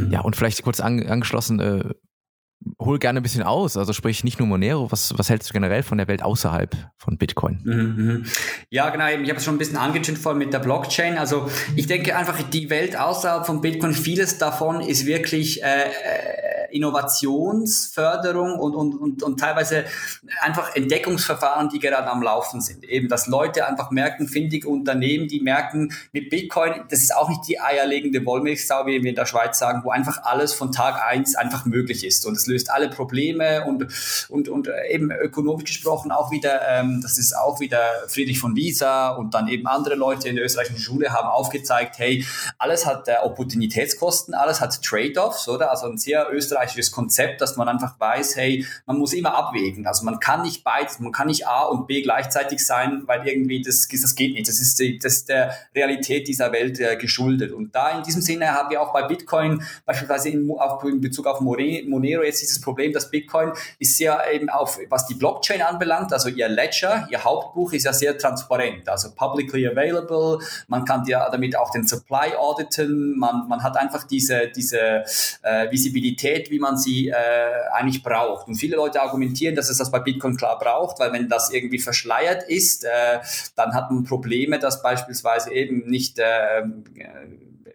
Ja, und vielleicht kurz an, angeschlossen, äh, hol gerne ein bisschen aus. Also sprich nicht nur Monero, was, was hältst du generell von der Welt außerhalb von Bitcoin? Mhm, mhm. Ja, genau, ich habe es schon ein bisschen angetönt vorhin mit der Blockchain. Also ich denke einfach, die Welt außerhalb von Bitcoin, vieles davon ist wirklich äh, äh Innovationsförderung und, und, und, und teilweise einfach Entdeckungsverfahren, die gerade am Laufen sind. Eben, dass Leute einfach merken, findige Unternehmen, die merken, mit Bitcoin, das ist auch nicht die eierlegende Wollmilchsau, wie wir in der Schweiz sagen, wo einfach alles von Tag eins einfach möglich ist. Und es löst alle Probleme und, und, und eben ökonomisch gesprochen auch wieder, ähm, das ist auch wieder Friedrich von Wieser und dann eben andere Leute in der österreichischen Schule haben aufgezeigt, hey, alles hat äh, Opportunitätskosten, alles hat Trade-offs, oder? Also ein sehr österreichisches österreichisches Konzept, dass man einfach weiß, hey, man muss immer abwägen. Also man kann nicht beides, man kann nicht A und B gleichzeitig sein, weil irgendwie das, das geht nicht. Das ist, das ist der Realität dieser Welt äh, geschuldet. Und da in diesem Sinne haben wir auch bei Bitcoin beispielsweise in, auf, in Bezug auf Monero jetzt dieses Problem, dass Bitcoin ist ja eben auf, was die Blockchain anbelangt, also ihr Ledger, ihr Hauptbuch ist ja sehr transparent, also publicly available. Man kann ja damit auch den Supply auditen. Man, man hat einfach diese, diese äh, Visibilität, wie man sie äh, eigentlich braucht. Und viele Leute argumentieren, dass es das bei Bitcoin klar braucht, weil wenn das irgendwie verschleiert ist, äh, dann hat man Probleme, dass beispielsweise eben nicht äh,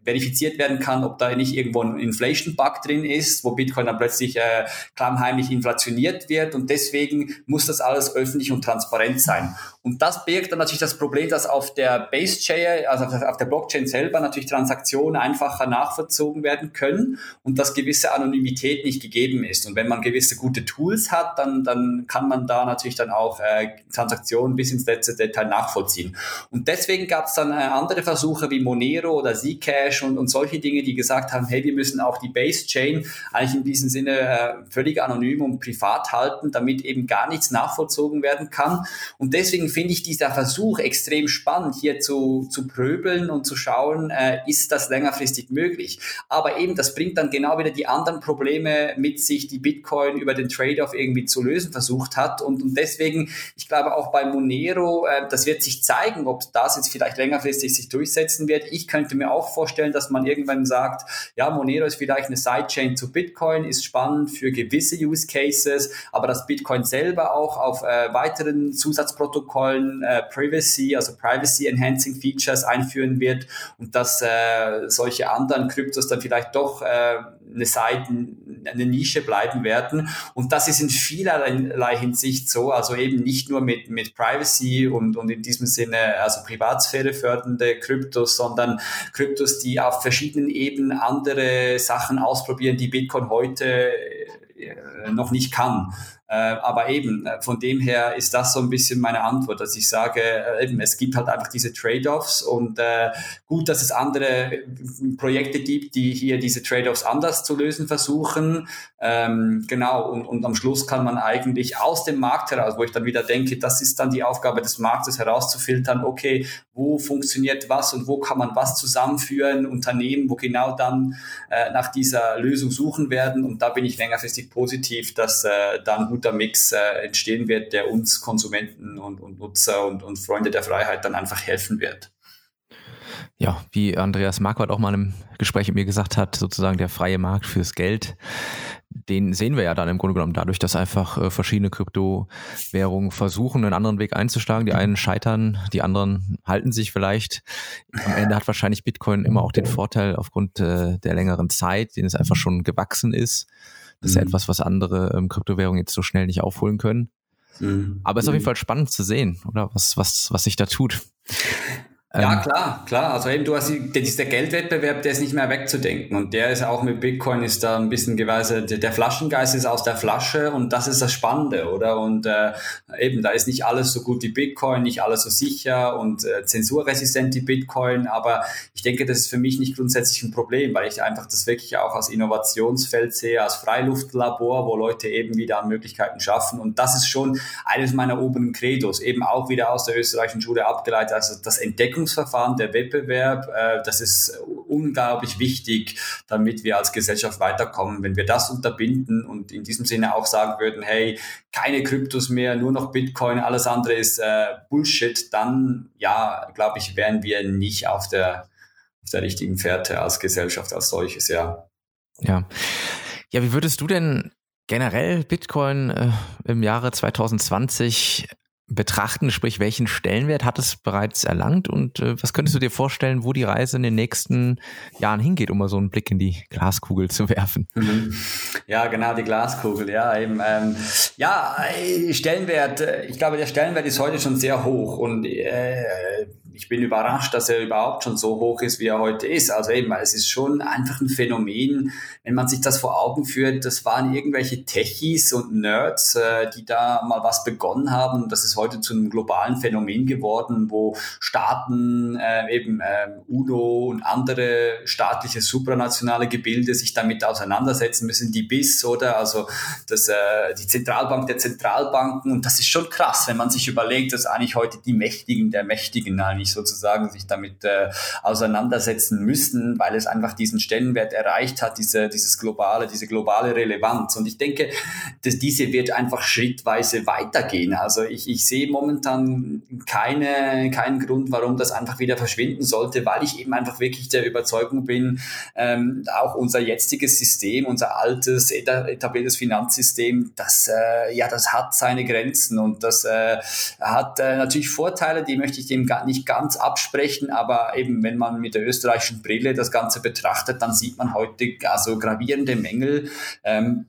verifiziert werden kann, ob da nicht irgendwo ein Inflation-Bug drin ist, wo Bitcoin dann plötzlich äh, klammheimlich inflationiert wird und deswegen muss das alles öffentlich und transparent sein. Und das birgt dann natürlich das Problem, dass auf der Base-Chain, also auf der Blockchain selber natürlich Transaktionen einfacher nachvollzogen werden können und dass gewisse Anonymität nicht gegeben ist. Und wenn man gewisse gute Tools hat, dann, dann kann man da natürlich dann auch äh, Transaktionen bis ins letzte Detail nachvollziehen. Und deswegen gab es dann äh, andere Versuche wie Monero oder Zcash und, und solche Dinge, die gesagt haben, hey, wir müssen auch die Base-Chain eigentlich in diesem Sinne äh, völlig anonym und privat halten, damit eben gar nichts nachvollzogen werden kann. Und deswegen finde ich dieser Versuch extrem spannend, hier zu, zu pröbeln und zu schauen, äh, ist das längerfristig möglich. Aber eben, das bringt dann genau wieder die anderen Probleme mit sich, die Bitcoin über den Trade-off irgendwie zu lösen versucht hat. Und, und deswegen, ich glaube auch bei Monero, äh, das wird sich zeigen, ob das jetzt vielleicht längerfristig sich durchsetzen wird. Ich könnte mir auch vorstellen, dass man irgendwann sagt, ja, Monero ist vielleicht eine Sidechain zu Bitcoin, ist spannend für gewisse Use Cases, aber dass Bitcoin selber auch auf äh, weiteren Zusatzprotokollen Protokollen äh, Privacy, also Privacy Enhancing Features einführen wird und dass äh, solche anderen Kryptos dann vielleicht doch äh, eine Seite, eine Nische bleiben werden. Und das ist in vielerlei Hinsicht so, also eben nicht nur mit, mit Privacy und, und in diesem Sinne also Privatsphäre fördernde Kryptos, sondern Kryptos, die auf verschiedenen Ebenen andere Sachen ausprobieren, die Bitcoin heute äh, noch nicht kann. Äh, aber eben, äh, von dem her ist das so ein bisschen meine Antwort, dass ich sage, äh, eben, es gibt halt einfach diese Trade-offs und äh, gut, dass es andere Projekte gibt, die hier diese Trade-offs anders zu lösen versuchen. Ähm, genau, und, und am Schluss kann man eigentlich aus dem Markt heraus, wo ich dann wieder denke, das ist dann die Aufgabe des Marktes herauszufiltern, okay, wo funktioniert was und wo kann man was zusammenführen, Unternehmen, wo genau dann äh, nach dieser Lösung suchen werden. Und da bin ich längerfristig positiv, dass äh, dann gut guter Mix äh, entstehen wird, der uns Konsumenten und, und Nutzer und, und Freunde der Freiheit dann einfach helfen wird. Ja, wie Andreas Marquardt auch mal im Gespräch mit mir gesagt hat, sozusagen der freie Markt fürs Geld, den sehen wir ja dann im Grunde genommen dadurch, dass einfach äh, verschiedene Kryptowährungen versuchen, einen anderen Weg einzuschlagen. Die einen scheitern, die anderen halten sich vielleicht. Am Ende hat wahrscheinlich Bitcoin immer auch den Vorteil aufgrund äh, der längeren Zeit, den es einfach schon gewachsen ist, das ist ja mhm. etwas, was andere ähm, Kryptowährungen jetzt so schnell nicht aufholen können. Mhm. Aber es ist auf jeden mhm. Fall spannend zu sehen, oder? Was, was, was sich da tut. Ja, ähm, klar, klar. Also eben, du hast dieser Geldwettbewerb, der ist nicht mehr wegzudenken. Und der ist auch mit Bitcoin ist da ein bisschen geweise, der Flaschengeist ist aus der Flasche und das ist das Spannende, oder? Und äh, eben, da ist nicht alles so gut wie Bitcoin, nicht alles so sicher und äh, zensurresistent wie Bitcoin, aber ich denke, das ist für mich nicht grundsätzlich ein Problem, weil ich einfach das wirklich auch als Innovationsfeld sehe, als Freiluftlabor, wo Leute eben wieder Möglichkeiten schaffen. Und das ist schon eines meiner oberen Credos, eben auch wieder aus der österreichischen Schule abgeleitet, also das Entdeckung Entwicklungsverfahren, der Wettbewerb, äh, das ist unglaublich wichtig, damit wir als Gesellschaft weiterkommen. Wenn wir das unterbinden und in diesem Sinne auch sagen würden, hey, keine Kryptos mehr, nur noch Bitcoin, alles andere ist äh, Bullshit, dann ja, glaube ich, wären wir nicht auf der, auf der richtigen Fährte als Gesellschaft als solches, ja. Ja. Ja, wie würdest du denn generell Bitcoin äh, im Jahre 2020 betrachten, sprich welchen Stellenwert hat es bereits erlangt und äh, was könntest du dir vorstellen, wo die Reise in den nächsten Jahren hingeht, um mal so einen Blick in die Glaskugel zu werfen? Mhm. Ja, genau, die Glaskugel, ja, eben, ähm, ja, äh, Stellenwert, äh, ich glaube, der Stellenwert ist heute schon sehr hoch und äh, ich bin überrascht, dass er überhaupt schon so hoch ist, wie er heute ist. Also eben, es ist schon einfach ein Phänomen, wenn man sich das vor Augen führt, das waren irgendwelche Techies und Nerds, äh, die da mal was begonnen haben. Das ist heute zu einem globalen Phänomen geworden, wo Staaten, äh, eben äh, UNO und andere staatliche supranationale Gebilde sich damit auseinandersetzen müssen, die BIS oder also das, äh, die Zentralbank der Zentralbanken. Und das ist schon krass, wenn man sich überlegt, dass eigentlich heute die Mächtigen der Mächtigen eigentlich wahrscheinlich sozusagen sich damit äh, auseinandersetzen müssen, weil es einfach diesen Stellenwert erreicht hat, diese, dieses globale, diese globale Relevanz. Und ich denke, dass diese wird einfach schrittweise weitergehen. Also ich, ich sehe momentan keine, keinen Grund, warum das einfach wieder verschwinden sollte, weil ich eben einfach wirklich der Überzeugung bin, ähm, auch unser jetziges System, unser altes, etabliertes Finanzsystem, das, äh, ja, das hat seine Grenzen und das äh, hat äh, natürlich Vorteile, die möchte ich dem gar nicht ganz absprechen, aber eben, wenn man mit der österreichischen Brille das Ganze betrachtet, dann sieht man heute also gravierende Mängel. Ähm,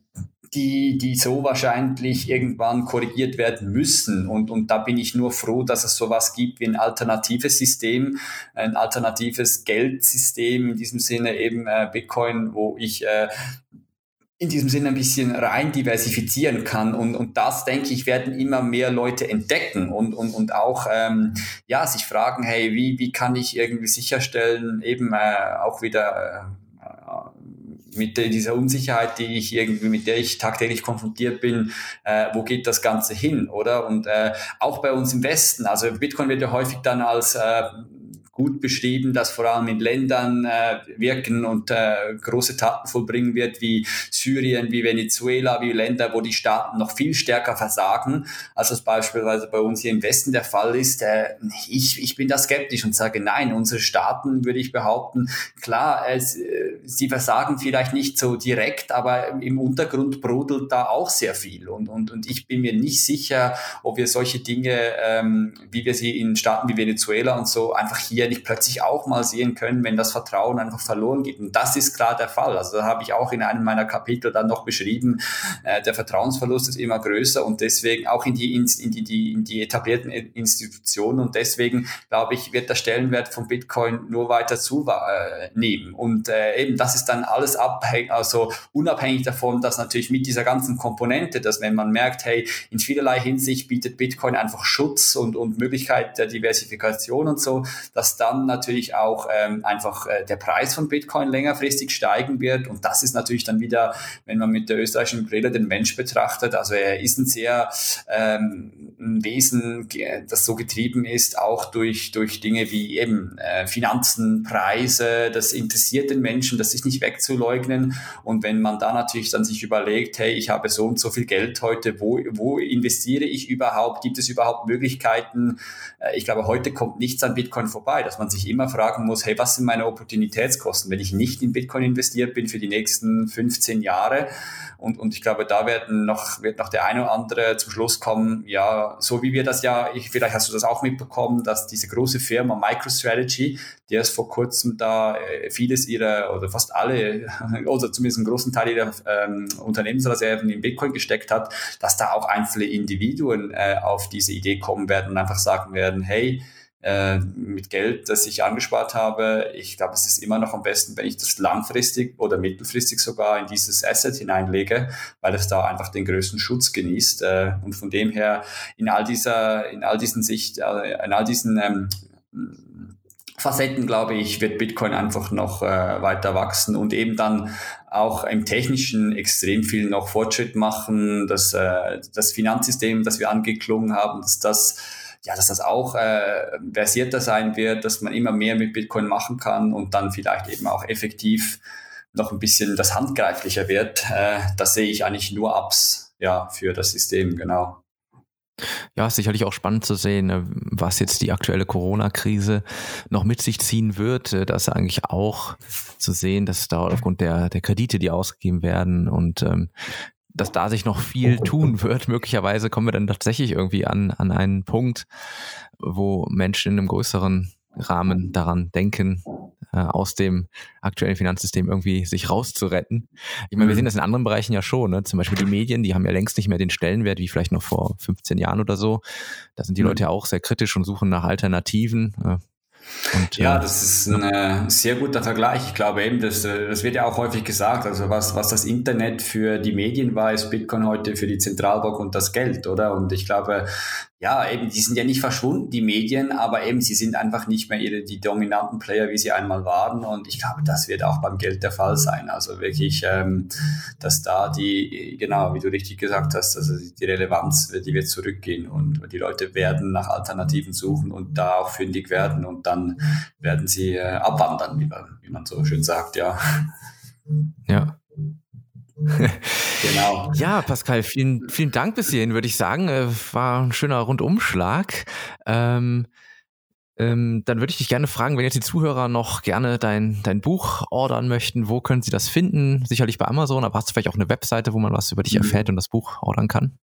die, die so wahrscheinlich irgendwann korrigiert werden müssen. Und, und da bin ich nur froh, dass es sowas gibt wie ein alternatives System, ein alternatives Geldsystem, in diesem Sinne eben äh, Bitcoin, wo ich äh, in diesem Sinne ein bisschen rein diversifizieren kann. Und, und das, denke ich, werden immer mehr Leute entdecken und, und, und auch ähm, ja, sich fragen, hey, wie, wie kann ich irgendwie sicherstellen, eben äh, auch wieder äh, mit dieser Unsicherheit, die ich irgendwie, mit der ich tagtäglich konfrontiert bin, äh, wo geht das Ganze hin, oder? Und äh, auch bei uns im Westen, also Bitcoin wird ja häufig dann als äh, gut beschrieben, dass vor allem in Ländern äh, wirken und äh, große Taten vollbringen wird, wie Syrien, wie Venezuela, wie Länder, wo die Staaten noch viel stärker versagen, als das beispielsweise bei uns hier im Westen der Fall ist. Äh, ich, ich bin da skeptisch und sage, nein, unsere Staaten, würde ich behaupten, klar, es, äh, sie versagen vielleicht nicht so direkt, aber im Untergrund brodelt da auch sehr viel. Und, und, und ich bin mir nicht sicher, ob wir solche Dinge, ähm, wie wir sie in Staaten wie Venezuela und so einfach hier ja nicht plötzlich auch mal sehen können, wenn das Vertrauen einfach verloren geht. Und das ist klar der Fall. Also da habe ich auch in einem meiner Kapitel dann noch beschrieben, äh, der Vertrauensverlust ist immer größer und deswegen auch in die, in die, die, in die etablierten Institutionen und deswegen glaube ich, wird der Stellenwert von Bitcoin nur weiter zunehmen. Und äh, eben das ist dann alles abhängig, also unabhängig davon, dass natürlich mit dieser ganzen Komponente, dass wenn man merkt, hey, in vielerlei Hinsicht bietet Bitcoin einfach Schutz und, und Möglichkeit der Diversifikation und so, dass dann natürlich auch ähm, einfach äh, der Preis von Bitcoin längerfristig steigen wird. Und das ist natürlich dann wieder, wenn man mit der österreichischen Brille den Mensch betrachtet, also er ist ein sehr ähm, ein Wesen, das so getrieben ist, auch durch, durch Dinge wie eben äh, Finanzen, Preise, das interessiert den Menschen, das ist nicht wegzuleugnen. Und wenn man da natürlich dann sich überlegt, hey, ich habe so und so viel Geld heute, wo, wo investiere ich überhaupt? Gibt es überhaupt Möglichkeiten? Äh, ich glaube, heute kommt nichts an Bitcoin vorbei dabei, dass man sich immer fragen muss, hey, was sind meine Opportunitätskosten, wenn ich nicht in Bitcoin investiert bin für die nächsten 15 Jahre? Und, und ich glaube, da werden noch, wird noch der eine oder andere zum Schluss kommen, ja, so wie wir das ja, ich, vielleicht hast du das auch mitbekommen, dass diese große Firma MicroStrategy, die erst vor kurzem da äh, vieles ihrer oder fast alle oder zumindest einen großen Teil ihrer ähm, Unternehmensreserven in Bitcoin gesteckt hat, dass da auch einzelne Individuen äh, auf diese Idee kommen werden und einfach sagen werden, hey, äh, mit Geld, das ich angespart habe. Ich glaube, es ist immer noch am besten, wenn ich das langfristig oder mittelfristig sogar in dieses Asset hineinlege, weil es da einfach den größten Schutz genießt. Äh, und von dem her in all dieser, in all diesen Sicht, äh, in all diesen ähm, Facetten, glaube ich, wird Bitcoin einfach noch äh, weiter wachsen und eben dann auch im Technischen extrem viel noch Fortschritt machen. dass äh, das Finanzsystem, das wir angeklungen haben, dass das ja, dass das auch äh, versierter sein wird, dass man immer mehr mit Bitcoin machen kann und dann vielleicht eben auch effektiv noch ein bisschen das handgreiflicher wird. Äh, das sehe ich eigentlich nur Ups ja, für das System, genau. Ja, sicherlich auch spannend zu sehen, äh, was jetzt die aktuelle Corona-Krise noch mit sich ziehen wird. Äh, das ist eigentlich auch zu sehen, dass da aufgrund der, der Kredite, die ausgegeben werden und ähm, dass da sich noch viel tun wird. Möglicherweise kommen wir dann tatsächlich irgendwie an, an einen Punkt, wo Menschen in einem größeren Rahmen daran denken, äh, aus dem aktuellen Finanzsystem irgendwie sich rauszuretten. Ich meine, wir sehen mhm. das in anderen Bereichen ja schon. Ne? Zum Beispiel die Medien, die haben ja längst nicht mehr den Stellenwert wie vielleicht noch vor 15 Jahren oder so. Da sind die mhm. Leute ja auch sehr kritisch und suchen nach Alternativen. Äh, Und, ja, äh, das ist ein äh, sehr guter Vergleich. Ich glaube eben, das, äh, das wird ja auch häufig gesagt. Also was, was das Internet für die Medien war, ist Bitcoin heute für die Zentralbank und das Geld, oder? Und ich glaube, ja, eben, die sind ja nicht verschwunden, die Medien, aber eben, sie sind einfach nicht mehr ihre, die dominanten Player, wie sie einmal waren. Und ich glaube, das wird auch beim Geld der Fall sein. Also wirklich, ähm, dass da die, genau, wie du richtig gesagt hast, also die Relevanz, die wird zurückgehen und die Leute werden nach Alternativen suchen und da auch fündig werden und dann werden sie äh, abwandern, wie man, wie man so schön sagt, ja. Ja, genau. Ja, Pascal, vielen, vielen Dank bis hierhin, würde ich sagen. Äh, war ein schöner Rundumschlag. Ähm, ähm, dann würde ich dich gerne fragen, wenn jetzt die Zuhörer noch gerne dein, dein Buch ordern möchten, wo können sie das finden? Sicherlich bei Amazon, aber hast du vielleicht auch eine Webseite, wo man was über dich mhm. erfährt und das Buch ordern kann?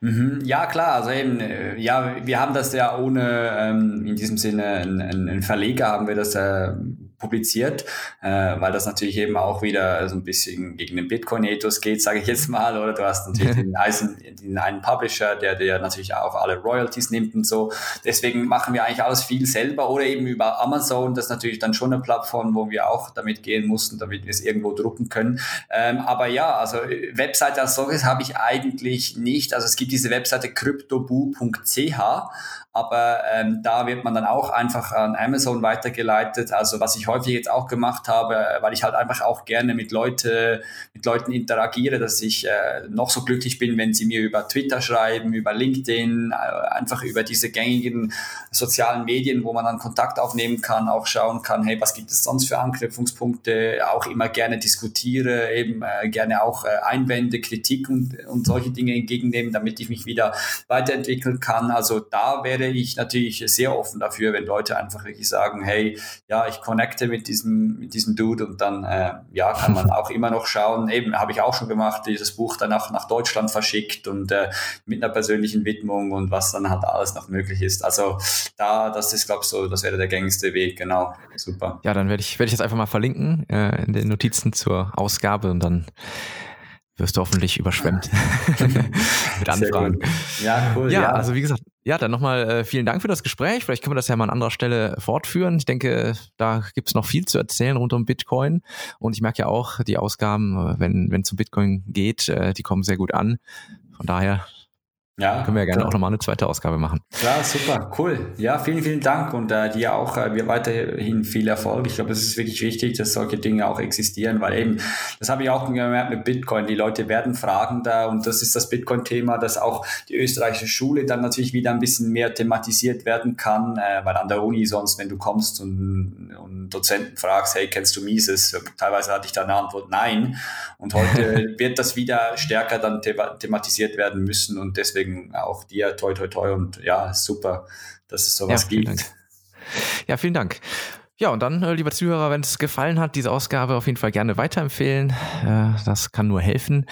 Mhm. Ja, klar. Also eben, äh, ja, wir haben das ja ohne ähm, in diesem Sinne einen, Verleger haben wir das äh, publiziert, äh, weil das natürlich eben auch wieder so ein bisschen gegen den Bitcoin-Ethos geht, sage ich jetzt mal, oder du hast natürlich den, Eisen, den einen Publisher, der der natürlich auch alle Royalties nimmt und so. Deswegen machen wir eigentlich alles viel selber oder eben über Amazon. Das ist natürlich dann schon eine Plattform, wo wir auch damit gehen mussten, damit wir es irgendwo drucken können. Ähm, aber ja, also Webseite als solches habe ich eigentlich nicht. Also es gibt diese Webseite cryptoboo.ch, aber ähm, da wird man dann auch einfach an Amazon weitergeleitet. Also was ich häufig jetzt auch gemacht habe, weil ich halt einfach auch gerne mit Leute, mit Leuten interagiere, dass ich äh, noch so glücklich bin, wenn sie mir über Twitter schreiben, über LinkedIn, äh, einfach über diese gängigen sozialen Medien, wo man dann Kontakt aufnehmen kann, auch schauen kann, hey, was gibt es sonst für Anknüpfungspunkte, auch immer gerne diskutiere, eben äh, gerne auch äh, Einwände, Kritik und, und solche Dinge entgegennehmen, damit ich mich wieder weiterentwickeln kann. Also da wäre wäre ich natürlich sehr offen dafür, wenn Leute einfach wirklich sagen, hey, ja, ich connecte mit diesem, mit diesem Dude und dann, äh, ja, kann man auch immer noch schauen. Eben, habe ich auch schon gemacht, dieses Buch danach nach Deutschland verschickt und äh, mit einer persönlichen Widmung und was dann halt alles noch möglich ist. Also da, das ist, glaube ich, so, das wäre der gängigste Weg, genau. Super. Ja, dann werde ich, werde ich das einfach mal verlinken äh, in den Notizen zur Ausgabe und dann wirst du hoffentlich überschwemmt mit Anfragen. Ja, cool. Ja, ja, also wie gesagt, ja, dann nochmal äh, vielen Dank für das Gespräch. Vielleicht können wir das ja mal an anderer Stelle fortführen. Ich denke, da gibt es noch viel zu erzählen rund um Bitcoin. Und ich merke ja auch, die Ausgaben, äh, wenn es um Bitcoin geht, äh, die kommen sehr gut an. Von daher ja, können wir ja gerne klar. auch nochmal eine zweite Ausgabe machen. Ja, super, cool. Ja, vielen, vielen Dank und äh, dir auch äh, wir weiterhin viel Erfolg. Ich glaube, es ist wirklich wichtig, dass solche Dinge auch existieren, weil eben, das habe ich auch gemerkt mit Bitcoin, die Leute werden fragender und das ist das Bitcoin-Thema, dass auch die österreichische Schule dann natürlich wieder ein bisschen mehr thematisiert werden kann, äh, weil an der Uni sonst, wenn du kommst und, und Dozenten fragst, hey, kennst du Mises? Teilweise hatte ich da eine Antwort, nein. Und heute wird das wieder stärker dann thematisiert werden müssen und deswegen deswegen auch dir toi toi toi und ja, super, dass es sowas ja, gibt. Dank. Ja, vielen Dank. Ja, und dann, äh, lieber Zuhörer, wenn es gefallen hat, diese Ausgabe auf jeden Fall gerne weiterempfehlen. Äh, das kann nur helfen.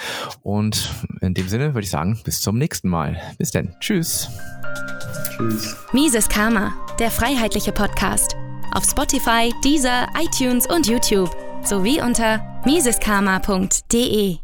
Und in dem Sinne würde ich sagen, bis zum nächsten Mal. Bis denn. Tschüss. Tschüss. Mises Karma, der freiheitliche Podcast. Auf Spotify, Deezer, iTunes und YouTube. Sowie unter miseskarma.de.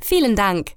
Vielen Dank!